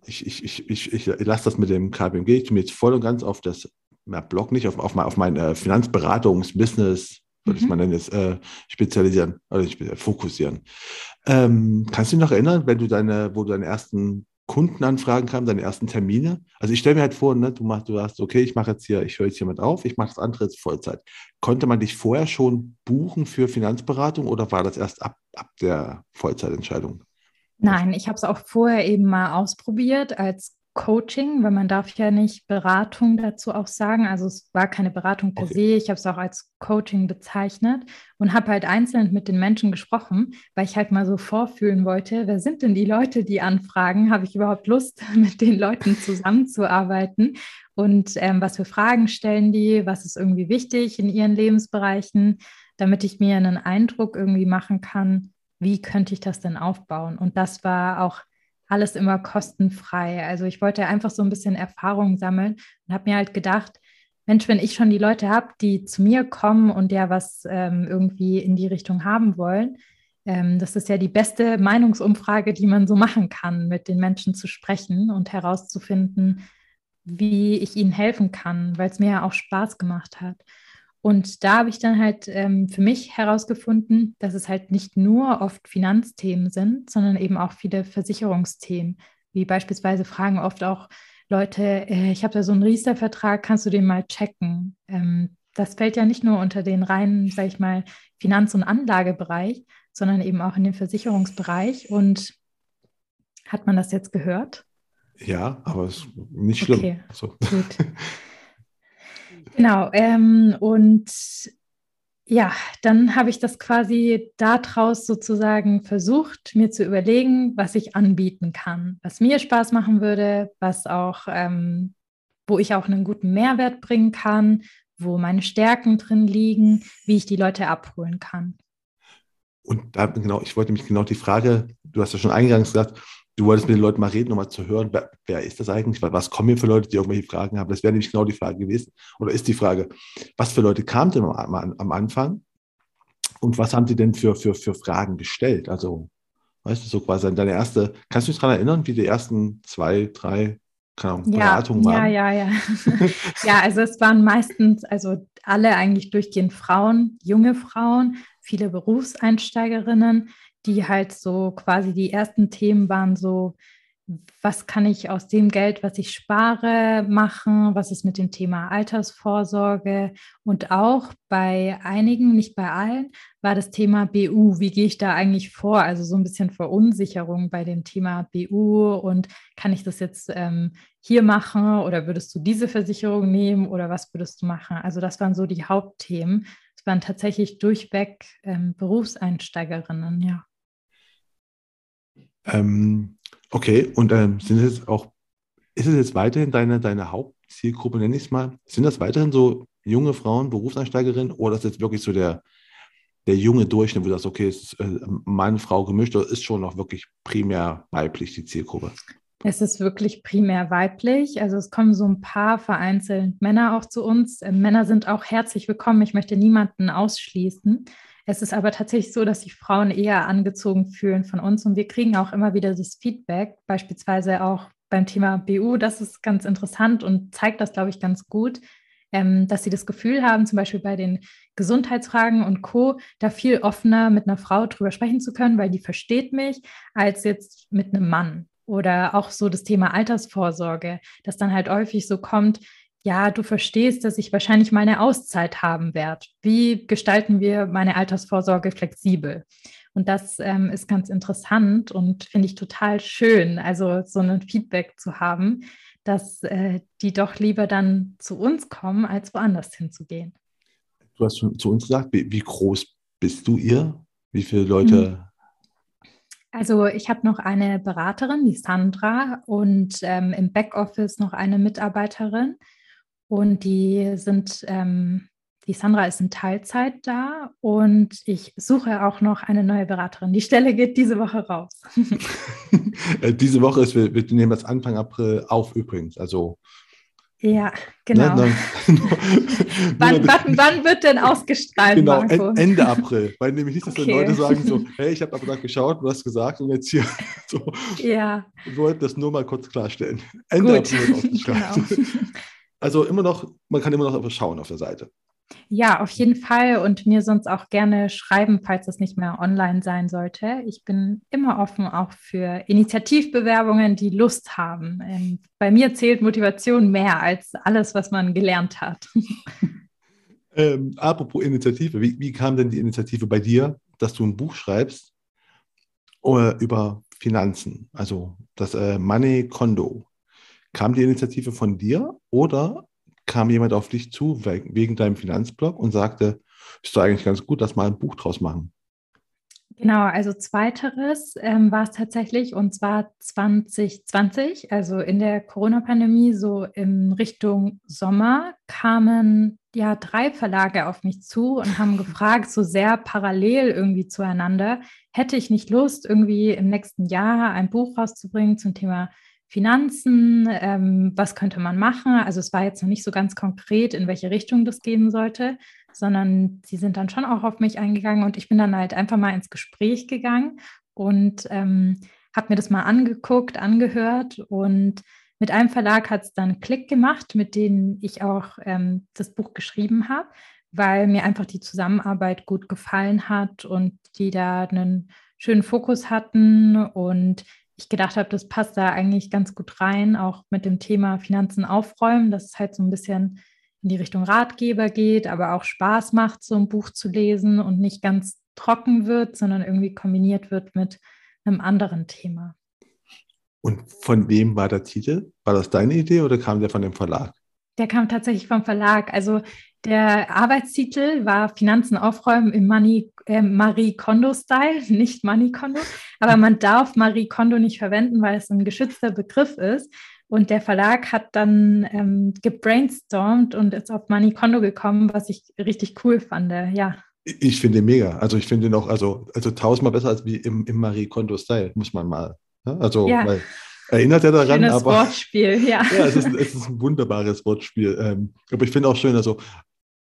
ich, ich, ich, ich, ich lasse das mit dem KPMG, ich bin jetzt voll und ganz auf das ja, Blog nicht, auf, auf mein, auf mein äh, Finanzberatungs-Business, würde ich mhm. mal nennen, jetzt, äh, spezialisieren, also fokussieren. Ähm, kannst du dich noch erinnern, wenn du deine, wo du deine ersten Kundenanfragen kamen, deine ersten Termine. Also ich stelle mir halt vor, ne, du machst, du sagst, okay, ich mache jetzt hier, ich höre jetzt jemand auf, ich mache das andere jetzt Vollzeit. Konnte man dich vorher schon buchen für Finanzberatung oder war das erst ab, ab der Vollzeitentscheidung? Nein, ich habe es auch vorher eben mal ausprobiert als Coaching, weil man darf ja nicht Beratung dazu auch sagen. Also es war keine Beratung per se, ich habe es auch als Coaching bezeichnet und habe halt einzeln mit den Menschen gesprochen, weil ich halt mal so vorfühlen wollte, wer sind denn die Leute, die anfragen? Habe ich überhaupt Lust, mit den Leuten zusammenzuarbeiten? Und ähm, was für Fragen stellen die? Was ist irgendwie wichtig in ihren Lebensbereichen, damit ich mir einen Eindruck irgendwie machen kann, wie könnte ich das denn aufbauen? Und das war auch alles immer kostenfrei. Also ich wollte einfach so ein bisschen Erfahrung sammeln und habe mir halt gedacht, Mensch, wenn ich schon die Leute habe, die zu mir kommen und ja was ähm, irgendwie in die Richtung haben wollen, ähm, das ist ja die beste Meinungsumfrage, die man so machen kann, mit den Menschen zu sprechen und herauszufinden, wie ich ihnen helfen kann, weil es mir ja auch Spaß gemacht hat. Und da habe ich dann halt ähm, für mich herausgefunden, dass es halt nicht nur oft Finanzthemen sind, sondern eben auch viele Versicherungsthemen, wie beispielsweise fragen oft auch Leute, äh, ich habe da so einen Riester-Vertrag, kannst du den mal checken? Ähm, das fällt ja nicht nur unter den reinen, sage ich mal, Finanz- und Anlagebereich, sondern eben auch in den Versicherungsbereich. Und hat man das jetzt gehört? Ja, aber es ist nicht schlimm. Okay, so. gut. Genau, ähm, und ja, dann habe ich das quasi daraus sozusagen versucht, mir zu überlegen, was ich anbieten kann, was mir Spaß machen würde, was auch, ähm, wo ich auch einen guten Mehrwert bringen kann, wo meine Stärken drin liegen, wie ich die Leute abholen kann. Und da genau, ich wollte mich genau die Frage, du hast ja schon eingangs gesagt, du wolltest mit den Leuten mal reden, um mal zu hören, wer, wer, ist das eigentlich? Was kommen hier für Leute, die irgendwelche Fragen haben? Das wäre nämlich genau die Frage gewesen. Oder ist die Frage, was für Leute kamen denn am, am Anfang? Und was haben sie denn für, für, für Fragen gestellt? Also, weißt du, so quasi deine erste, kannst du dich daran erinnern, wie die ersten zwei, drei keine Ahnung, Beratungen ja, waren? Ja, ja, ja. ja, also es waren meistens, also alle eigentlich durchgehend Frauen, junge Frauen, viele Berufseinsteigerinnen, die halt so quasi die ersten Themen waren so, was kann ich aus dem Geld, was ich spare, machen? Was ist mit dem Thema Altersvorsorge? Und auch bei einigen, nicht bei allen, war das Thema BU. Wie gehe ich da eigentlich vor? Also so ein bisschen Verunsicherung bei dem Thema BU und kann ich das jetzt ähm, hier machen oder würdest du diese Versicherung nehmen oder was würdest du machen? Also das waren so die Hauptthemen. Es waren tatsächlich durchweg ähm, Berufseinsteigerinnen, ja. Ähm, okay, und ähm, sind es auch, ist es jetzt weiterhin deine, deine Hauptzielgruppe, nenne ich es mal? Sind das weiterhin so junge Frauen, Berufseinsteigerinnen, oder ist jetzt wirklich so der, der junge Durchschnitt, wo du sagst, okay, ist äh, Mann, Frau gemischt, oder ist schon noch wirklich primär weiblich die Zielgruppe? Es ist wirklich primär weiblich. Also es kommen so ein paar vereinzelt Männer auch zu uns. Äh, Männer sind auch herzlich willkommen. Ich möchte niemanden ausschließen. Es ist aber tatsächlich so, dass sich Frauen eher angezogen fühlen von uns und wir kriegen auch immer wieder das Feedback, beispielsweise auch beim Thema BU. Das ist ganz interessant und zeigt das, glaube ich, ganz gut, ähm, dass sie das Gefühl haben, zum Beispiel bei den Gesundheitsfragen und Co., da viel offener mit einer Frau drüber sprechen zu können, weil die versteht mich, als jetzt mit einem Mann. Oder auch so das Thema Altersvorsorge, das dann halt häufig so kommt, ja, du verstehst, dass ich wahrscheinlich mal eine Auszeit haben werde. Wie gestalten wir meine Altersvorsorge flexibel? Und das ähm, ist ganz interessant und finde ich total schön, also so ein Feedback zu haben, dass äh, die doch lieber dann zu uns kommen, als woanders hinzugehen. Du hast schon zu uns gesagt, wie, wie groß bist du ihr? Wie viele Leute? Hm. Also ich habe noch eine Beraterin, die Sandra, und ähm, im Backoffice noch eine Mitarbeiterin. Und die sind, ähm, die Sandra ist in Teilzeit da und ich suche auch noch eine neue Beraterin. Die Stelle geht diese Woche raus. Äh, diese Woche ist, wir, wir nehmen das Anfang April auf übrigens. Also ja, genau. Ne, wann, wann, wann, wird denn ausgestrahlt? Genau, Marco? Ende April. Weil nämlich nicht, dass okay. Leute sagen so, hey, ich habe aber gerade geschaut, du hast gesagt und jetzt hier so. Ja. Wir wollten das nur mal kurz klarstellen. Ende Gut. April wird ausgestrahlt. genau. Also immer noch, man kann immer noch schauen auf der Seite. Ja, auf jeden Fall und mir sonst auch gerne schreiben, falls es nicht mehr online sein sollte. Ich bin immer offen auch für Initiativbewerbungen, die Lust haben. Ähm, bei mir zählt Motivation mehr als alles, was man gelernt hat. Ähm, apropos Initiative, wie, wie, kam denn die Initiative bei dir, dass du ein Buch schreibst äh, über Finanzen, also das äh, Money Kondo? Kam die Initiative von dir oder kam jemand auf dich zu wegen deinem Finanzblog und sagte, ist doch eigentlich ganz gut, dass wir ein Buch draus machen? Genau, also zweiteres ähm, war es tatsächlich und zwar 2020, also in der Corona-Pandemie, so in Richtung Sommer, kamen ja drei Verlage auf mich zu und haben gefragt, so sehr parallel irgendwie zueinander, hätte ich nicht Lust, irgendwie im nächsten Jahr ein Buch rauszubringen zum Thema Finanzen, ähm, was könnte man machen? Also es war jetzt noch nicht so ganz konkret, in welche Richtung das gehen sollte, sondern sie sind dann schon auch auf mich eingegangen und ich bin dann halt einfach mal ins Gespräch gegangen und ähm, habe mir das mal angeguckt, angehört und mit einem Verlag hat es dann Klick gemacht, mit dem ich auch ähm, das Buch geschrieben habe, weil mir einfach die Zusammenarbeit gut gefallen hat und die da einen schönen Fokus hatten und ich gedacht habe, das passt da eigentlich ganz gut rein, auch mit dem Thema Finanzen aufräumen, dass es halt so ein bisschen in die Richtung Ratgeber geht, aber auch Spaß macht, so ein Buch zu lesen und nicht ganz trocken wird, sondern irgendwie kombiniert wird mit einem anderen Thema. Und von wem war der Titel? War das deine Idee oder kam der von dem Verlag? Der kam tatsächlich vom Verlag. Also der Arbeitstitel war Finanzen aufräumen im Money, äh, Marie Kondo-Style, nicht Money Kondo. Aber man darf Marie Kondo nicht verwenden, weil es ein geschützter Begriff ist. Und der Verlag hat dann ähm, gebrainstormt und ist auf Money Kondo gekommen, was ich richtig cool fand. Ja. Ich finde den mega. Also ich finde ihn auch, also, also tausendmal besser als wie im, im Marie Kondo-Style, muss man mal Ne? Also, ja. weil, erinnert ja daran, Schönes aber. Wortspiel, ja. ja, es ist, ein, es ist ein wunderbares Wortspiel. Ähm, aber ich finde auch schön, also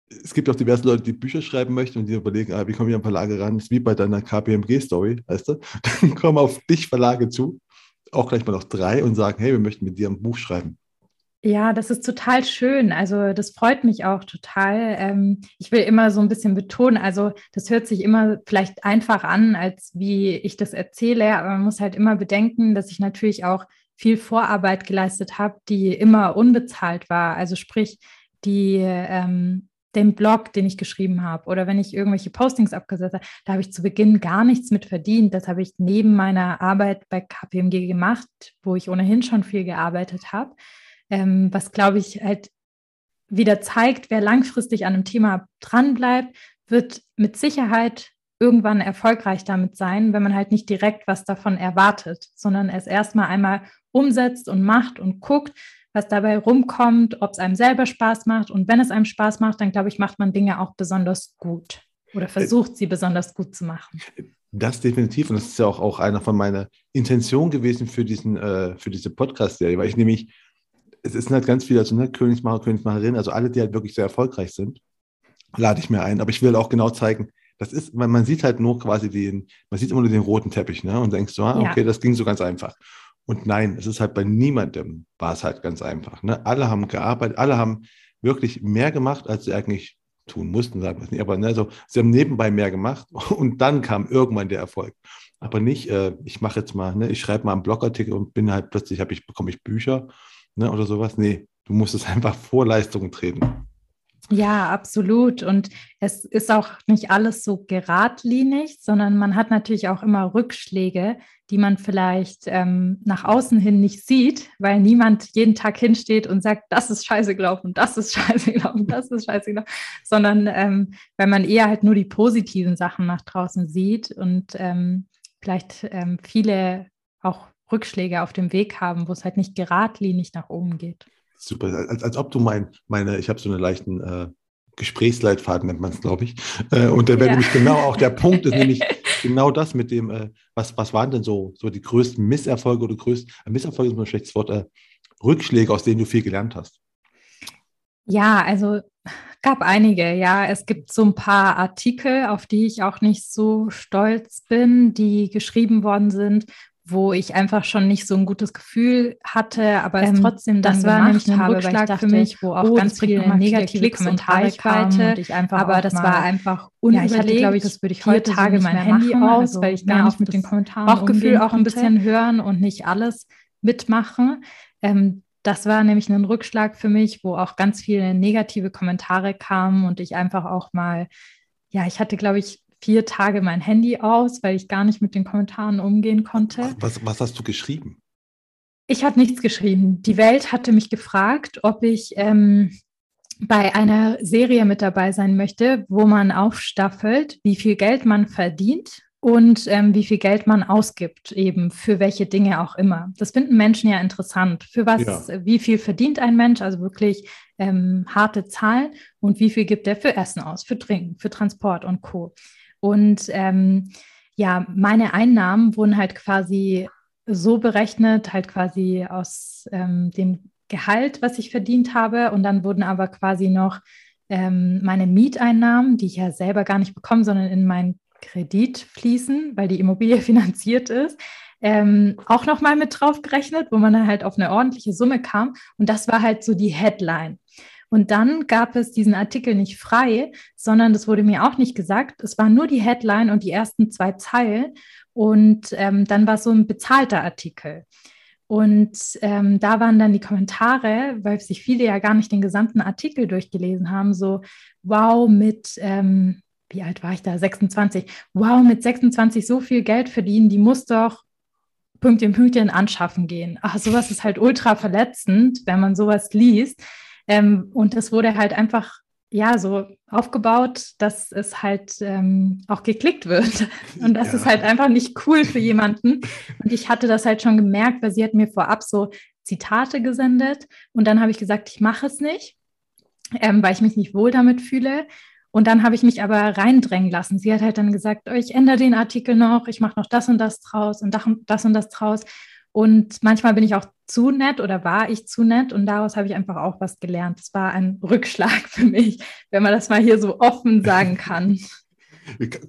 es gibt auch diverse Leute, die Bücher schreiben möchten und die überlegen, ah, wie komme ich an Verlage ran? Das ist wie bei deiner KPMG-Story, weißt du? Dann kommen auf dich Verlage zu, auch gleich mal noch drei und sagen, hey, wir möchten mit dir ein Buch schreiben. Ja, das ist total schön. Also das freut mich auch total. Ähm, ich will immer so ein bisschen betonen, also das hört sich immer vielleicht einfach an, als wie ich das erzähle, aber man muss halt immer bedenken, dass ich natürlich auch viel Vorarbeit geleistet habe, die immer unbezahlt war. Also sprich, die ähm, den Blog, den ich geschrieben habe, oder wenn ich irgendwelche Postings abgesetzt habe, da habe ich zu Beginn gar nichts mit verdient. Das habe ich neben meiner Arbeit bei KPMG gemacht, wo ich ohnehin schon viel gearbeitet habe ähm, was, glaube ich, halt wieder zeigt, wer langfristig an einem Thema dranbleibt, wird mit Sicherheit irgendwann erfolgreich damit sein, wenn man halt nicht direkt was davon erwartet, sondern es erstmal einmal umsetzt und macht und guckt, was dabei rumkommt, ob es einem selber Spaß macht. Und wenn es einem Spaß macht, dann glaube ich, macht man Dinge auch besonders gut oder äh, versucht sie besonders gut zu machen. Das definitiv. Und das ist ja auch, auch einer von meiner Intentionen gewesen für, diesen, äh, für diese Podcast-Serie, weil ich nämlich es ist halt ganz viel, also ne, Königsmacher, Königsmacherin, also alle, die halt wirklich sehr erfolgreich sind, lade ich mir ein. Aber ich will auch genau zeigen, das ist, man, man sieht halt nur quasi den, man sieht immer nur den roten Teppich, ne? Und denkst so, ah, okay, ja. das ging so ganz einfach. Und nein, es ist halt bei niemandem war es halt ganz einfach. Ne? Alle haben gearbeitet, alle haben wirklich mehr gemacht, als sie eigentlich tun mussten, sagen wir es nicht. Aber ne, also, sie haben nebenbei mehr gemacht und dann kam irgendwann der Erfolg. Aber nicht, äh, ich mache jetzt mal, ne, ich schreibe mal einen Blogartikel und bin halt plötzlich, ich, bekomme ich Bücher ne, oder sowas. Nee, du musst es einfach vor Leistungen treten. Ja, absolut. Und es ist auch nicht alles so geradlinig, sondern man hat natürlich auch immer Rückschläge, die man vielleicht ähm, nach außen hin nicht sieht, weil niemand jeden Tag hinsteht und sagt, das ist scheiße gelaufen, das ist scheiße gelaufen, das ist scheiße gelaufen, sondern ähm, weil man eher halt nur die positiven Sachen nach draußen sieht und ähm, vielleicht ähm, viele auch Rückschläge auf dem Weg haben, wo es halt nicht geradlinig nach oben geht. Super, als, als ob du mein, meine, ich habe so einen leichten äh, Gesprächsleitfaden, nennt man es, glaube ich. Äh, und da wäre ja. nämlich genau auch der Punkt, ist nämlich genau das mit dem, äh, was, was waren denn so, so die größten Misserfolge oder größten, Misserfolge ist ein schlechtes Wort, äh, Rückschläge, aus denen du viel gelernt hast? Ja, also gab einige, ja. Es gibt so ein paar Artikel, auf die ich auch nicht so stolz bin, die geschrieben worden sind, wo ich einfach schon nicht so ein gutes Gefühl hatte, aber ähm, es trotzdem dann das war nämlich ein habe, Rückschlag dachte, für mich, wo auch oh, ganz viele negative Kommentare kamen und ich einfach aber das war einfach unüberlegt. Ja, ich hatte, glaube ich, das würde ich heute Tage mein Handy machen, aus, also weil ich gar nicht mit den Kommentaren Bauchgefühl auch ein bisschen hören und nicht alles mitmachen. Ähm, das war nämlich ein Rückschlag für mich, wo auch ganz viele negative Kommentare kamen und ich einfach auch mal, ja, ich hatte, glaube ich, vier Tage mein Handy aus, weil ich gar nicht mit den Kommentaren umgehen konnte. Was, was hast du geschrieben? Ich habe nichts geschrieben. Die Welt hatte mich gefragt, ob ich ähm, bei einer Serie mit dabei sein möchte, wo man aufstaffelt, wie viel Geld man verdient und ähm, wie viel Geld man ausgibt, eben für welche Dinge auch immer. Das finden Menschen ja interessant. Für was, ja. wie viel verdient ein Mensch, also wirklich ähm, harte Zahlen und wie viel gibt er für Essen aus, für Trinken, für Transport und Co. Und ähm, ja, meine Einnahmen wurden halt quasi so berechnet, halt quasi aus ähm, dem Gehalt, was ich verdient habe. Und dann wurden aber quasi noch ähm, meine Mieteinnahmen, die ich ja selber gar nicht bekomme, sondern in meinen Kredit fließen, weil die Immobilie finanziert ist, ähm, auch nochmal mit drauf gerechnet, wo man dann halt auf eine ordentliche Summe kam. Und das war halt so die Headline. Und dann gab es diesen Artikel nicht frei, sondern das wurde mir auch nicht gesagt. Es war nur die Headline und die ersten zwei Zeilen. Und ähm, dann war es so ein bezahlter Artikel. Und ähm, da waren dann die Kommentare, weil sich viele ja gar nicht den gesamten Artikel durchgelesen haben, so, wow, mit, ähm, wie alt war ich da? 26. Wow, mit 26 so viel Geld verdienen, die muss doch Pünktchen, Pünktchen anschaffen gehen. Ach, sowas ist halt ultra verletzend, wenn man sowas liest. Ähm, und das wurde halt einfach ja, so aufgebaut, dass es halt ähm, auch geklickt wird. Und das ja. ist halt einfach nicht cool für jemanden. Und ich hatte das halt schon gemerkt, weil sie hat mir vorab so Zitate gesendet. Und dann habe ich gesagt, ich mache es nicht, ähm, weil ich mich nicht wohl damit fühle. Und dann habe ich mich aber reindrängen lassen. Sie hat halt dann gesagt, oh, ich ändere den Artikel noch, ich mache noch das und das draus und das und das draus. Und manchmal bin ich auch zu nett oder war ich zu nett und daraus habe ich einfach auch was gelernt. Es war ein Rückschlag für mich, wenn man das mal hier so offen sagen kann.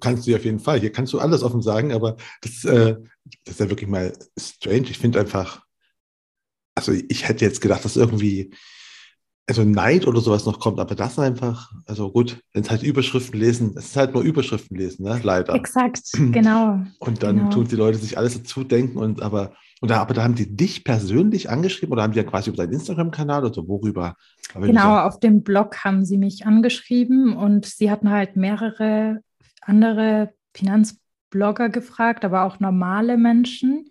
Kannst du ja auf jeden Fall. Hier kannst du alles offen sagen, aber das, äh, das ist ja wirklich mal strange. Ich finde einfach, also ich hätte jetzt gedacht, dass irgendwie also Neid oder sowas noch kommt, aber das einfach, also gut, wenn es halt Überschriften lesen, es ist halt nur Überschriften lesen, ne? leider. Exakt, genau. Und dann genau. tun die Leute sich alles dazu denken und aber und da, aber da haben die dich persönlich angeschrieben oder haben die ja quasi über deinen Instagram-Kanal oder worüber? Genau, auf dem Blog haben sie mich angeschrieben und sie hatten halt mehrere andere Finanzblogger gefragt, aber auch normale Menschen,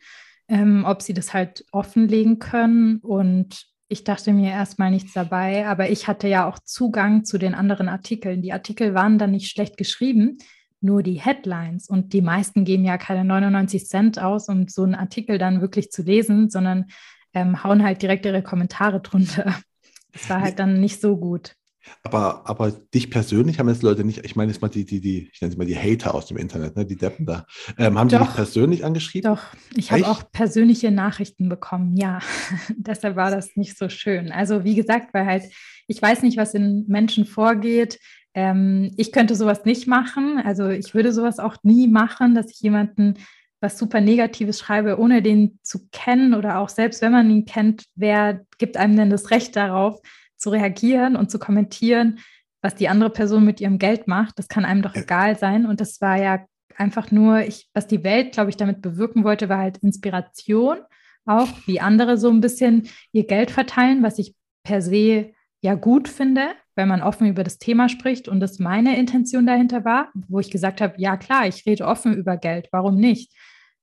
ähm, ob sie das halt offenlegen können. Und ich dachte mir erstmal nichts dabei, aber ich hatte ja auch Zugang zu den anderen Artikeln. Die Artikel waren dann nicht schlecht geschrieben nur die Headlines. Und die meisten geben ja keine 99 Cent aus, um so einen Artikel dann wirklich zu lesen, sondern ähm, hauen halt direkt ihre Kommentare drunter. Das war halt dann nicht so gut. Aber, aber dich persönlich haben jetzt Leute nicht, ich meine jetzt mal die, die, die, ich nenne sie mal die Hater aus dem Internet, ne, die Deppen da, ähm, haben doch, die dich persönlich angeschrieben? Doch, ich habe auch persönliche Nachrichten bekommen, ja. Deshalb war das nicht so schön. Also wie gesagt, weil halt, ich weiß nicht, was in Menschen vorgeht. Ähm, ich könnte sowas nicht machen. Also ich würde sowas auch nie machen, dass ich jemanden was super Negatives schreibe, ohne den zu kennen oder auch selbst wenn man ihn kennt, wer gibt einem denn das Recht darauf, zu reagieren und zu kommentieren, was die andere Person mit ihrem Geld macht? Das kann einem doch egal sein. Und das war ja einfach nur, ich, was die Welt, glaube ich, damit bewirken wollte, war halt Inspiration, auch wie andere so ein bisschen ihr Geld verteilen, was ich per se ja gut finde, wenn man offen über das Thema spricht und das meine Intention dahinter war, wo ich gesagt habe, ja klar, ich rede offen über Geld, warum nicht?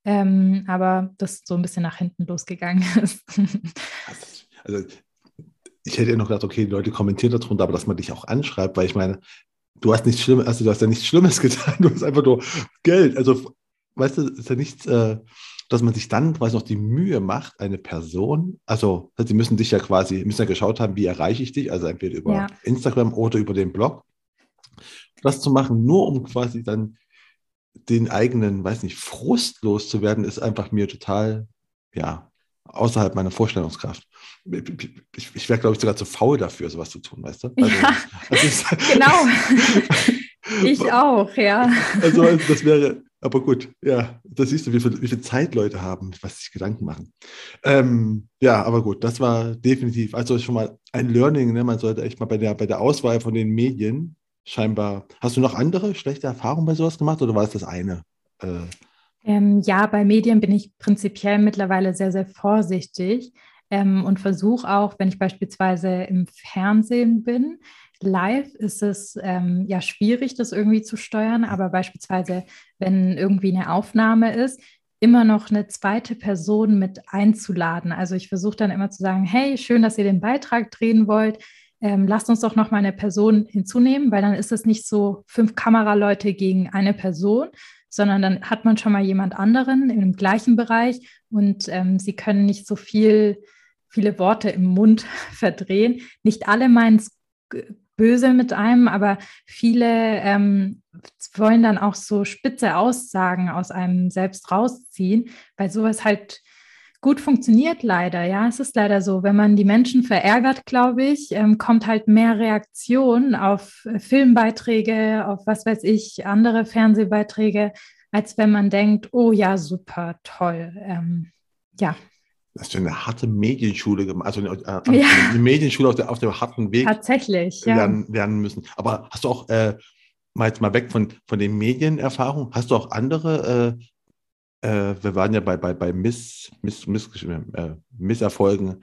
Ähm, aber das so ein bisschen nach hinten losgegangen ist. Also ich hätte ja noch gedacht, okay, die Leute kommentieren darunter, aber dass man dich auch anschreibt, weil ich meine, du hast nichts Schlimmes, also du hast ja nichts Schlimmes getan, du hast einfach nur Geld. Also, weißt du, ist ja nichts, äh, dass man sich dann quasi noch die Mühe macht, eine Person, also sie müssen dich ja quasi, müssen ja geschaut haben, wie erreiche ich dich, also entweder über ja. Instagram oder über den Blog. Das zu machen, nur um quasi dann den eigenen, weiß nicht, Frust loszuwerden, ist einfach mir total, ja, außerhalb meiner Vorstellungskraft. Ich, ich wäre, glaube ich, sogar zu faul dafür, sowas zu tun, weißt du? Also, ja, also genau. ich auch, ja. Also, das wäre, aber gut, ja, da siehst du, wie viel, wie viel Zeit Leute haben, was sich Gedanken machen. Ähm, ja, aber gut, das war definitiv, also schon mal ein Learning, ne? man sollte echt mal bei der, bei der Auswahl von den Medien scheinbar, hast du noch andere schlechte Erfahrungen bei sowas gemacht oder war es das eine? Äh, ähm, ja, bei Medien bin ich prinzipiell mittlerweile sehr, sehr vorsichtig ähm, und versuche auch, wenn ich beispielsweise im Fernsehen bin, live ist es ähm, ja schwierig, das irgendwie zu steuern, aber beispielsweise, wenn irgendwie eine Aufnahme ist, immer noch eine zweite Person mit einzuladen. Also ich versuche dann immer zu sagen, hey, schön, dass ihr den Beitrag drehen wollt. Ähm, lasst uns doch noch mal eine Person hinzunehmen, weil dann ist es nicht so fünf Kameraleute gegen eine Person, sondern dann hat man schon mal jemand anderen im gleichen Bereich und ähm, sie können nicht so viel, viele Worte im Mund verdrehen. Nicht alle meinen es böse mit einem, aber viele ähm, wollen dann auch so spitze Aussagen aus einem selbst rausziehen, weil sowas halt gut funktioniert leider. Ja, es ist leider so. Wenn man die Menschen verärgert, glaube ich, ähm, kommt halt mehr Reaktion auf äh, Filmbeiträge, auf was weiß ich, andere Fernsehbeiträge, als wenn man denkt, oh ja, super, toll. Ähm, ja. Das ist eine harte Medienschule gemacht, also eine, äh, ja. eine, Medienschule auf, der, auf dem harten Weg Tatsächlich, lernen, ja. lernen müssen. Aber hast du auch, äh, mal jetzt mal weg von, von den Medienerfahrungen, hast du auch andere, äh, äh, wir waren ja bei, bei, bei Miss, Miss, Miss, äh, Misserfolgen,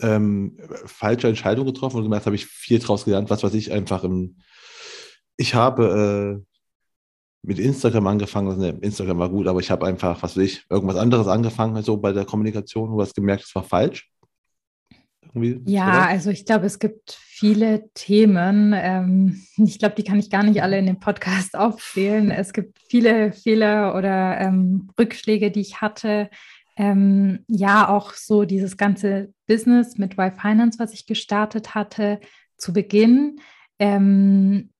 ähm, falsche Entscheidungen getroffen und gemerkt, habe ich viel draus gelernt, was weiß ich einfach im, ich habe äh, mit Instagram angefangen. Also, ne, Instagram war gut, aber ich habe einfach, was will ich, irgendwas anderes angefangen, also bei der Kommunikation, du hast gemerkt, es war falsch. Irgendwie, ja, oder? also ich glaube, es gibt viele Themen. Ähm, ich glaube, die kann ich gar nicht alle in dem Podcast aufzählen. Es gibt viele Fehler oder ähm, Rückschläge, die ich hatte. Ähm, ja, auch so dieses ganze Business mit Y Finance, was ich gestartet hatte zu Beginn. Ähm,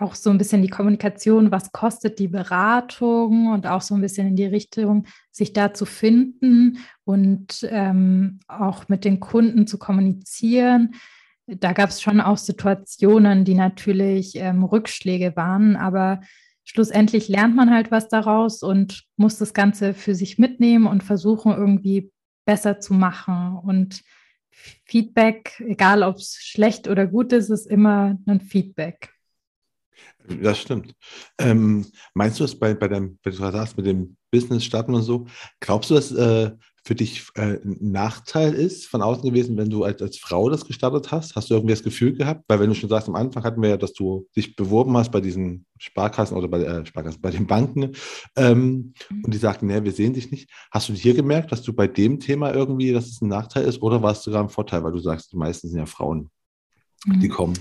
auch so ein bisschen die Kommunikation, was kostet die Beratung und auch so ein bisschen in die Richtung, sich da zu finden und ähm, auch mit den Kunden zu kommunizieren. Da gab es schon auch Situationen, die natürlich ähm, Rückschläge waren, aber schlussendlich lernt man halt was daraus und muss das Ganze für sich mitnehmen und versuchen irgendwie besser zu machen. Und Feedback, egal ob es schlecht oder gut ist, ist immer ein Feedback. Das stimmt. Ähm, meinst du, dass bei, bei deinem, wenn du sagst, mit dem Business starten und so, glaubst du, dass äh, für dich äh, ein Nachteil ist von außen gewesen, wenn du als, als Frau das gestartet hast? Hast du irgendwie das Gefühl gehabt? Weil wenn du schon sagst, am Anfang hatten wir ja, dass du dich beworben hast bei diesen Sparkassen oder bei, äh, Sparkassen, bei den Banken ähm, mhm. und die sagten, nee, wir sehen dich nicht. Hast du hier gemerkt, dass du bei dem Thema irgendwie, dass es ein Nachteil ist oder war es sogar ein Vorteil, weil du sagst, die meisten sind ja Frauen, die mhm. kommen?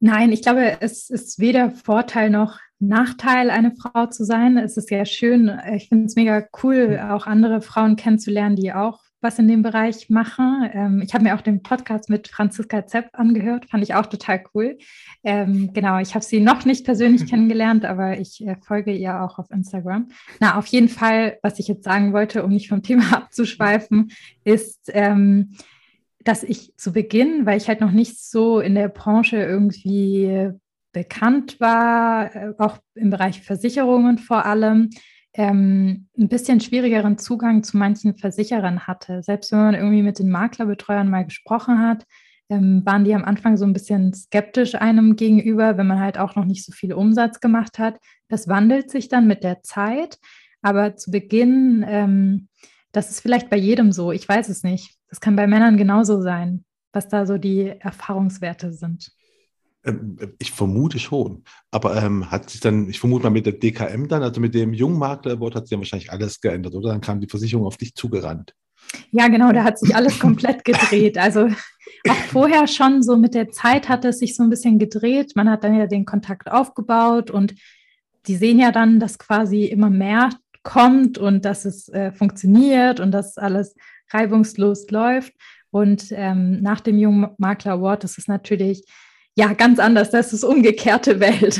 Nein, ich glaube, es ist weder Vorteil noch Nachteil, eine Frau zu sein. Es ist sehr schön. Ich finde es mega cool, auch andere Frauen kennenzulernen, die auch was in dem Bereich machen. Ähm, ich habe mir auch den Podcast mit Franziska Zepp angehört, fand ich auch total cool. Ähm, genau, ich habe sie noch nicht persönlich kennengelernt, aber ich äh, folge ihr auch auf Instagram. Na, auf jeden Fall, was ich jetzt sagen wollte, um nicht vom Thema abzuschweifen, ist, ähm, dass ich zu Beginn, weil ich halt noch nicht so in der Branche irgendwie bekannt war, äh, auch im Bereich Versicherungen vor allem, ähm, ein bisschen schwierigeren Zugang zu manchen Versicherern hatte. Selbst wenn man irgendwie mit den Maklerbetreuern mal gesprochen hat, ähm, waren die am Anfang so ein bisschen skeptisch einem gegenüber, wenn man halt auch noch nicht so viel Umsatz gemacht hat. Das wandelt sich dann mit der Zeit, aber zu Beginn, ähm, das ist vielleicht bei jedem so, ich weiß es nicht. Das kann bei Männern genauso sein, was da so die Erfahrungswerte sind. Ähm, ich vermute schon. Aber ähm, hat sich dann, ich vermute mal mit der DKM dann, also mit dem Jungmakler-Award, hat sich dann wahrscheinlich alles geändert, oder? Dann kam die Versicherung auf dich zugerannt. Ja, genau, da hat sich alles komplett gedreht. Also auch vorher schon so mit der Zeit hat es sich so ein bisschen gedreht. Man hat dann ja den Kontakt aufgebaut und die sehen ja dann, dass quasi immer mehr kommt und dass es äh, funktioniert und dass alles reibungslos läuft. Und ähm, nach dem Jungen Makler Award ist es natürlich ja ganz anders. Das ist umgekehrte Welt.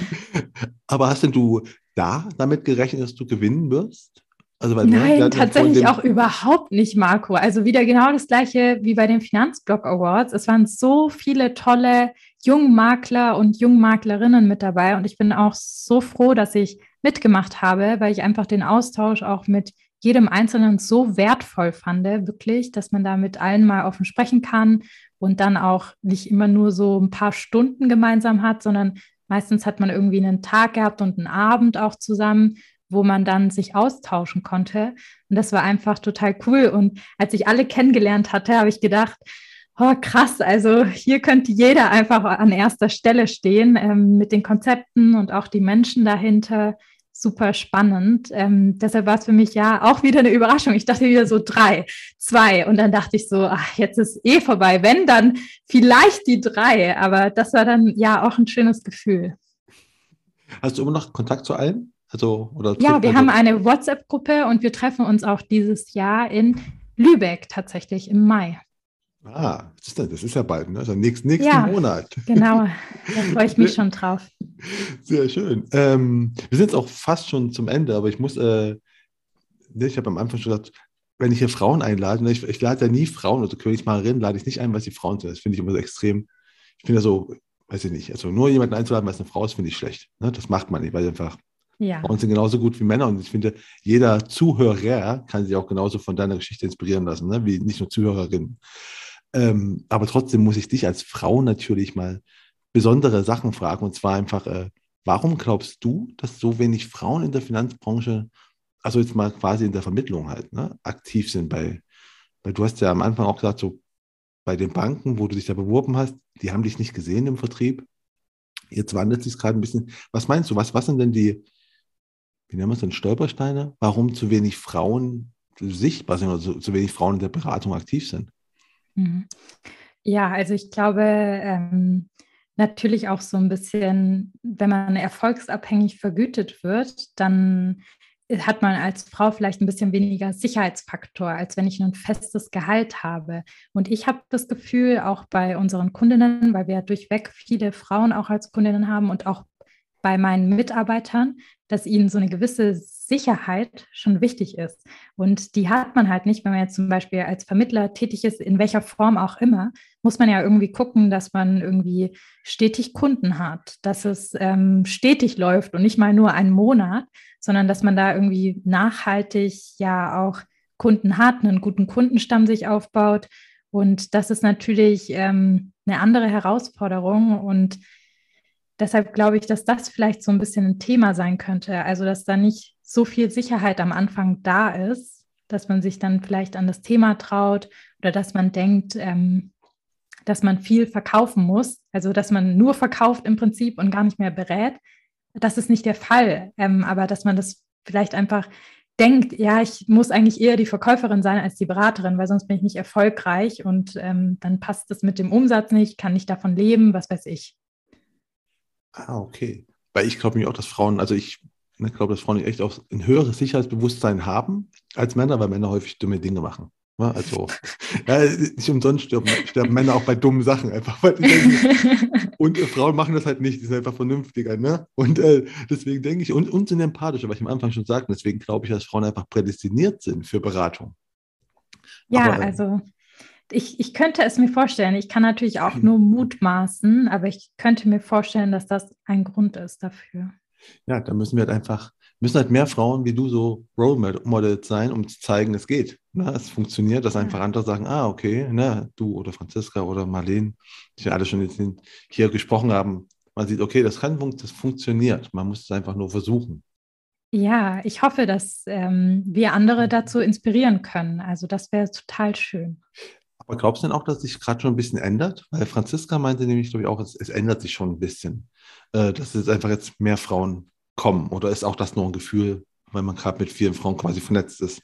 Aber hast denn du da damit gerechnet, dass du gewinnen wirst? Also, weil, Nein, ne, tatsächlich auch überhaupt nicht, Marco. Also wieder genau das gleiche wie bei den Finanzblock Awards. Es waren so viele tolle Jungmakler und Jungmaklerinnen mit dabei und ich bin auch so froh, dass ich mitgemacht habe, weil ich einfach den Austausch auch mit jedem Einzelnen so wertvoll fand, wirklich, dass man da mit allen mal offen sprechen kann und dann auch nicht immer nur so ein paar Stunden gemeinsam hat, sondern meistens hat man irgendwie einen Tag gehabt und einen Abend auch zusammen, wo man dann sich austauschen konnte. Und das war einfach total cool. Und als ich alle kennengelernt hatte, habe ich gedacht, oh krass, also hier könnte jeder einfach an erster Stelle stehen ähm, mit den Konzepten und auch die Menschen dahinter super spannend. Ähm, deshalb war es für mich ja auch wieder eine Überraschung. Ich dachte wieder so drei, zwei und dann dachte ich so, ach, jetzt ist eh vorbei. Wenn, dann vielleicht die drei. Aber das war dann ja auch ein schönes Gefühl. Hast du immer noch Kontakt zu allen? Also, oder ja, wir also haben eine WhatsApp-Gruppe und wir treffen uns auch dieses Jahr in Lübeck tatsächlich im Mai. Ah, das ist, das ist ja bald, ne? Also nächsten, nächsten ja, Monat. Genau, da freue ich mich schon drauf. Sehr schön. Ähm, wir sind jetzt auch fast schon zum Ende, aber ich muss äh, ne, ich habe am Anfang schon gesagt, wenn ich hier Frauen einlade, ne, ich, ich lade ja nie Frauen oder Königsmacherinnen, lade ich nicht ein, weil sie Frauen sind. Das finde ich immer so extrem. Ich finde ja so, weiß ich nicht, also nur jemanden einzuladen, weil es eine Frau ist, finde ich schlecht. Ne? Das macht man nicht, weil einfach ja. Frauen sind genauso gut wie Männer und ich finde, jeder Zuhörer kann sich auch genauso von deiner Geschichte inspirieren lassen, ne? wie nicht nur Zuhörerinnen. Ähm, aber trotzdem muss ich dich als Frau natürlich mal besondere Sachen fragen und zwar einfach, äh, warum glaubst du, dass so wenig Frauen in der Finanzbranche also jetzt mal quasi in der Vermittlung halt, ne, aktiv sind bei, weil du hast ja am Anfang auch gesagt, so bei den Banken, wo du dich da beworben hast, die haben dich nicht gesehen im Vertrieb. Jetzt wandelt sich gerade ein bisschen. Was meinst du, was, was sind denn die, wie nennen wir es denn, Stolpersteine, warum zu wenig Frauen sichtbar sind oder zu, zu wenig Frauen in der Beratung aktiv sind? Mhm. Ja, also ich glaube, ähm, natürlich auch so ein bisschen, wenn man erfolgsabhängig vergütet wird, dann hat man als Frau vielleicht ein bisschen weniger Sicherheitsfaktor, als wenn ich ein festes Gehalt habe. Und ich habe das Gefühl, auch bei unseren Kundinnen, weil wir ja durchweg viele Frauen auch als Kundinnen haben und auch bei meinen Mitarbeitern, dass ihnen so eine gewisse Sicherheit schon wichtig ist. Und die hat man halt nicht, wenn man jetzt zum Beispiel als Vermittler tätig ist, in welcher Form auch immer, muss man ja irgendwie gucken, dass man irgendwie stetig Kunden hat, dass es ähm, stetig läuft und nicht mal nur einen Monat, sondern dass man da irgendwie nachhaltig ja auch Kunden hat, einen guten Kundenstamm sich aufbaut. Und das ist natürlich ähm, eine andere Herausforderung und deshalb glaube ich, dass das vielleicht so ein bisschen ein Thema sein könnte. Also, dass da nicht so viel Sicherheit am Anfang da ist, dass man sich dann vielleicht an das Thema traut oder dass man denkt, ähm, dass man viel verkaufen muss. Also, dass man nur verkauft im Prinzip und gar nicht mehr berät. Das ist nicht der Fall. Ähm, aber dass man das vielleicht einfach denkt, ja, ich muss eigentlich eher die Verkäuferin sein als die Beraterin, weil sonst bin ich nicht erfolgreich und ähm, dann passt es mit dem Umsatz nicht, kann nicht davon leben, was weiß ich. Ah, okay. Weil ich glaube mir auch, dass Frauen, also ich ne, glaube, dass Frauen echt auch ein höheres Sicherheitsbewusstsein haben als Männer, weil Männer häufig dumme Dinge machen. Ne? Also, ja, nicht umsonst sterben, sterben, Männer auch bei dummen Sachen einfach. Denken, und äh, Frauen machen das halt nicht, die sind einfach vernünftiger. Ne? Und äh, deswegen denke ich, und, und sind empathischer, weil ich am Anfang schon sagte, deswegen glaube ich, dass Frauen einfach prädestiniert sind für Beratung. Ja, Aber, also ich, ich könnte es mir vorstellen. Ich kann natürlich auch nur mutmaßen, aber ich könnte mir vorstellen, dass das ein Grund ist dafür. Ja, da müssen wir halt einfach, müssen halt mehr Frauen wie du so Role Models sein, um zu zeigen, es geht. Ne? Es funktioniert, dass einfach andere sagen, ah, okay, ne, du oder Franziska oder Marlene, die alle schon hier gesprochen haben, man sieht, okay, das kann das funktioniert. Man muss es einfach nur versuchen. Ja, ich hoffe, dass ähm, wir andere dazu inspirieren können. Also das wäre total schön. Aber glaubst du denn auch, dass sich gerade schon ein bisschen ändert? Weil Franziska meinte nämlich, glaube ich, auch, es, es ändert sich schon ein bisschen. Äh, dass jetzt einfach jetzt mehr Frauen kommen. Oder ist auch das nur ein Gefühl, weil man gerade mit vielen Frauen quasi vernetzt ist?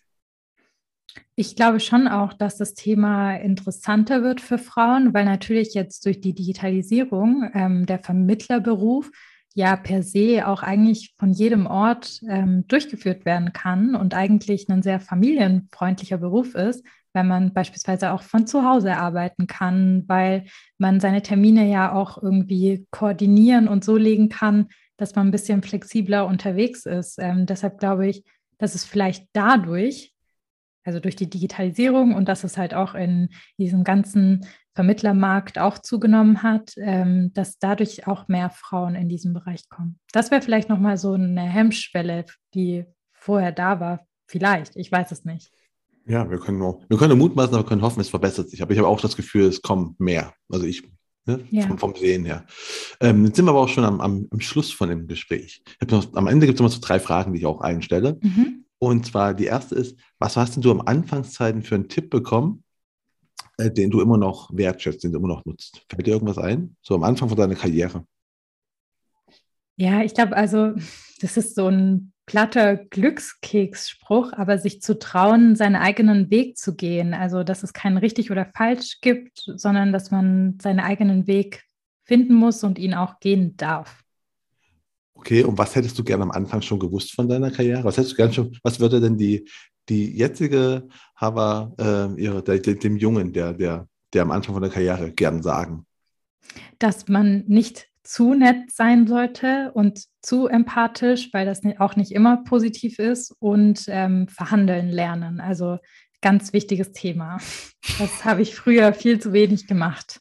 Ich glaube schon auch, dass das Thema interessanter wird für Frauen, weil natürlich jetzt durch die Digitalisierung ähm, der Vermittlerberuf ja per se auch eigentlich von jedem Ort ähm, durchgeführt werden kann und eigentlich ein sehr familienfreundlicher Beruf ist, wenn man beispielsweise auch von zu Hause arbeiten kann, weil man seine Termine ja auch irgendwie koordinieren und so legen kann, dass man ein bisschen flexibler unterwegs ist. Ähm, deshalb glaube ich, dass es vielleicht dadurch, also durch die Digitalisierung und dass es halt auch in diesem ganzen Vermittlermarkt auch zugenommen hat, ähm, dass dadurch auch mehr Frauen in diesem Bereich kommen. Das wäre vielleicht nochmal so eine Hemmschwelle, die vorher da war. Vielleicht, ich weiß es nicht. Ja, wir können nur, wir können mutmaßen, aber können hoffen, es verbessert sich. Aber ich habe auch das Gefühl, es kommt mehr. Also ich, ne, ja. vom, vom, Sehen her. Ähm, jetzt sind wir aber auch schon am, am, am Schluss von dem Gespräch. Noch, am Ende gibt es immer so drei Fragen, die ich auch einstelle. Mhm. Und zwar die erste ist, was hast denn du am Anfangszeiten für einen Tipp bekommen, äh, den du immer noch wertschätzt, den du immer noch nutzt? Fällt dir irgendwas ein? So am Anfang von deiner Karriere? Ja, ich glaube, also das ist so ein platter Glückskeksspruch, aber sich zu trauen, seinen eigenen Weg zu gehen. Also, dass es kein richtig oder falsch gibt, sondern dass man seinen eigenen Weg finden muss und ihn auch gehen darf. Okay, und was hättest du gerne am Anfang schon gewusst von deiner Karriere? Was hättest du gerne schon, was würde denn die, die jetzige Hava, äh, ihre, der, dem Jungen, der, der, der am Anfang von der Karriere gern sagen? Dass man nicht zu nett sein sollte und zu empathisch, weil das auch nicht immer positiv ist und ähm, verhandeln lernen. Also ganz wichtiges Thema. Das habe ich früher viel zu wenig gemacht.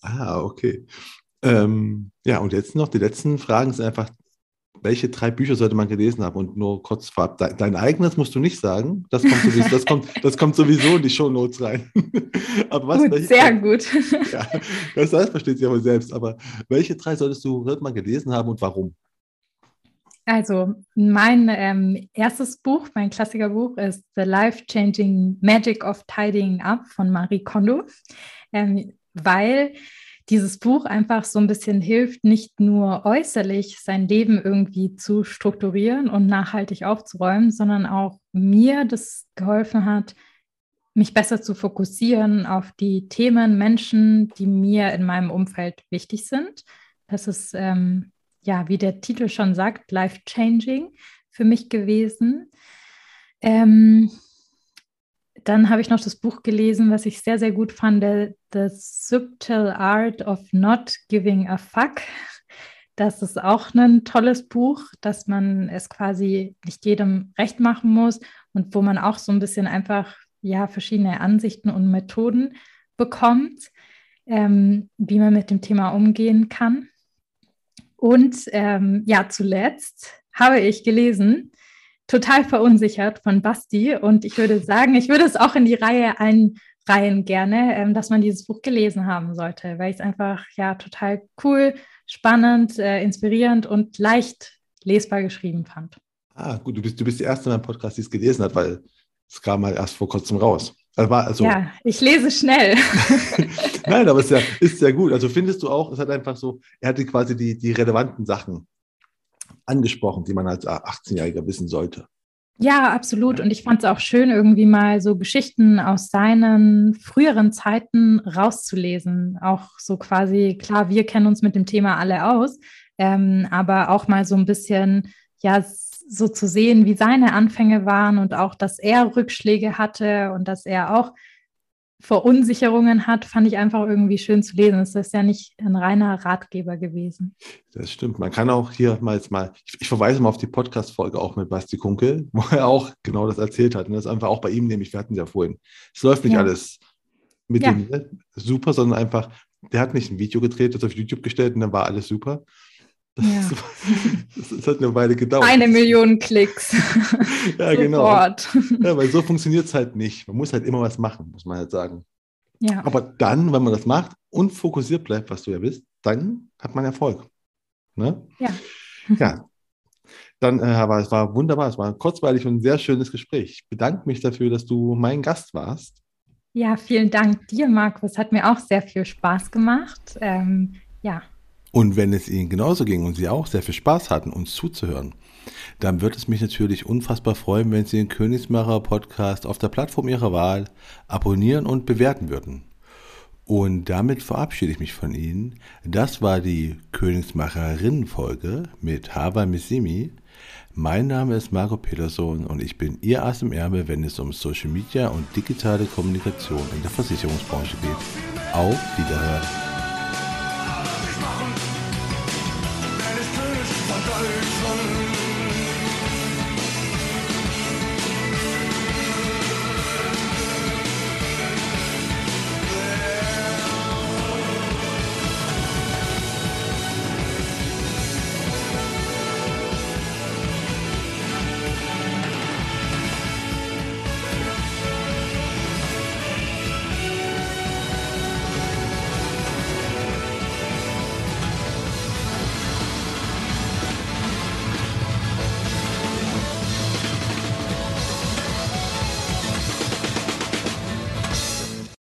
Ah, okay. Ähm, ja, und jetzt noch die letzten Fragen sind einfach welche drei Bücher sollte man gelesen haben? Und nur kurz vorab, dein, dein eigenes musst du nicht sagen. Das kommt sowieso, das kommt, das kommt sowieso in die Shownotes rein. aber was, gut, sehr gut. Ja, das heißt, versteht sich aber selbst. Aber welche drei solltest du sollte man gelesen haben und warum? Also, mein ähm, erstes Buch, mein Klassikerbuch ist The Life-Changing Magic of Tidying Up von Marie Kondo, ähm, weil dieses Buch einfach so ein bisschen hilft, nicht nur äußerlich sein Leben irgendwie zu strukturieren und nachhaltig aufzuräumen, sondern auch mir das geholfen hat, mich besser zu fokussieren auf die Themen, Menschen, die mir in meinem Umfeld wichtig sind. Das ist, ähm, ja, wie der Titel schon sagt, life-changing für mich gewesen. Ähm, dann habe ich noch das Buch gelesen, was ich sehr, sehr gut fand, The Subtle Art of Not Giving a Fuck. Das ist auch ein tolles Buch, dass man es quasi nicht jedem recht machen muss und wo man auch so ein bisschen einfach ja verschiedene Ansichten und Methoden bekommt, ähm, wie man mit dem Thema umgehen kann. Und ähm, ja, zuletzt habe ich gelesen total verunsichert von Basti und ich würde sagen, ich würde es auch in die Reihe einreihen gerne, ähm, dass man dieses Buch gelesen haben sollte, weil ich es einfach ja total cool, spannend, äh, inspirierend und leicht lesbar geschrieben fand. Ah, gut, du bist, du bist die erste in meinem Podcast, die es gelesen hat, weil es kam mal erst vor kurzem raus. Also also, ja, ich lese schnell. Nein, aber es ist ja, ist ja gut. Also findest du auch, es hat einfach so, er hatte quasi die, die relevanten Sachen angesprochen, die man als 18-Jähriger wissen sollte. Ja, absolut. Und ich fand es auch schön, irgendwie mal so Geschichten aus seinen früheren Zeiten rauszulesen. Auch so quasi, klar, wir kennen uns mit dem Thema alle aus, ähm, aber auch mal so ein bisschen, ja, so zu sehen, wie seine Anfänge waren und auch, dass er Rückschläge hatte und dass er auch Verunsicherungen hat, fand ich einfach irgendwie schön zu lesen. Es ist ja nicht ein reiner Ratgeber gewesen. Das stimmt. Man kann auch hier mal jetzt mal, ich, ich verweise mal auf die Podcast-Folge auch mit Basti Kunkel, wo er auch genau das erzählt hat. Und das ist einfach auch bei ihm, nämlich, wir hatten ja vorhin. Es läuft nicht ja. alles mit ja. dem super, sondern einfach, der hat nicht ein Video gedreht, das auf YouTube gestellt und dann war alles super. Das, ja. das, das, hat eine Weile gedauert. Eine Million Klicks. ja, genau. Ja, weil so funktioniert es halt nicht. Man muss halt immer was machen, muss man halt sagen. Ja. Aber dann, wenn man das macht und fokussiert bleibt, was du ja bist, dann hat man Erfolg. Ne? Ja. Ja. Dann, äh, aber es war wunderbar, es war kurzweilig und ein sehr schönes Gespräch. Ich bedanke mich dafür, dass du mein Gast warst. Ja, vielen Dank dir, Markus. Hat mir auch sehr viel Spaß gemacht. Ähm, ja, und wenn es Ihnen genauso ging und Sie auch sehr viel Spaß hatten, uns zuzuhören, dann wird es mich natürlich unfassbar freuen, wenn Sie den Königsmacher Podcast auf der Plattform Ihrer Wahl abonnieren und bewerten würden. Und damit verabschiede ich mich von Ihnen. Das war die Königsmacherinnen-Folge mit Hava Missimi. Mein Name ist Marco Peterson und ich bin Ihr Ass im Ärmel, wenn es um Social Media und digitale Kommunikation in der Versicherungsbranche geht. Auf Wiederhören.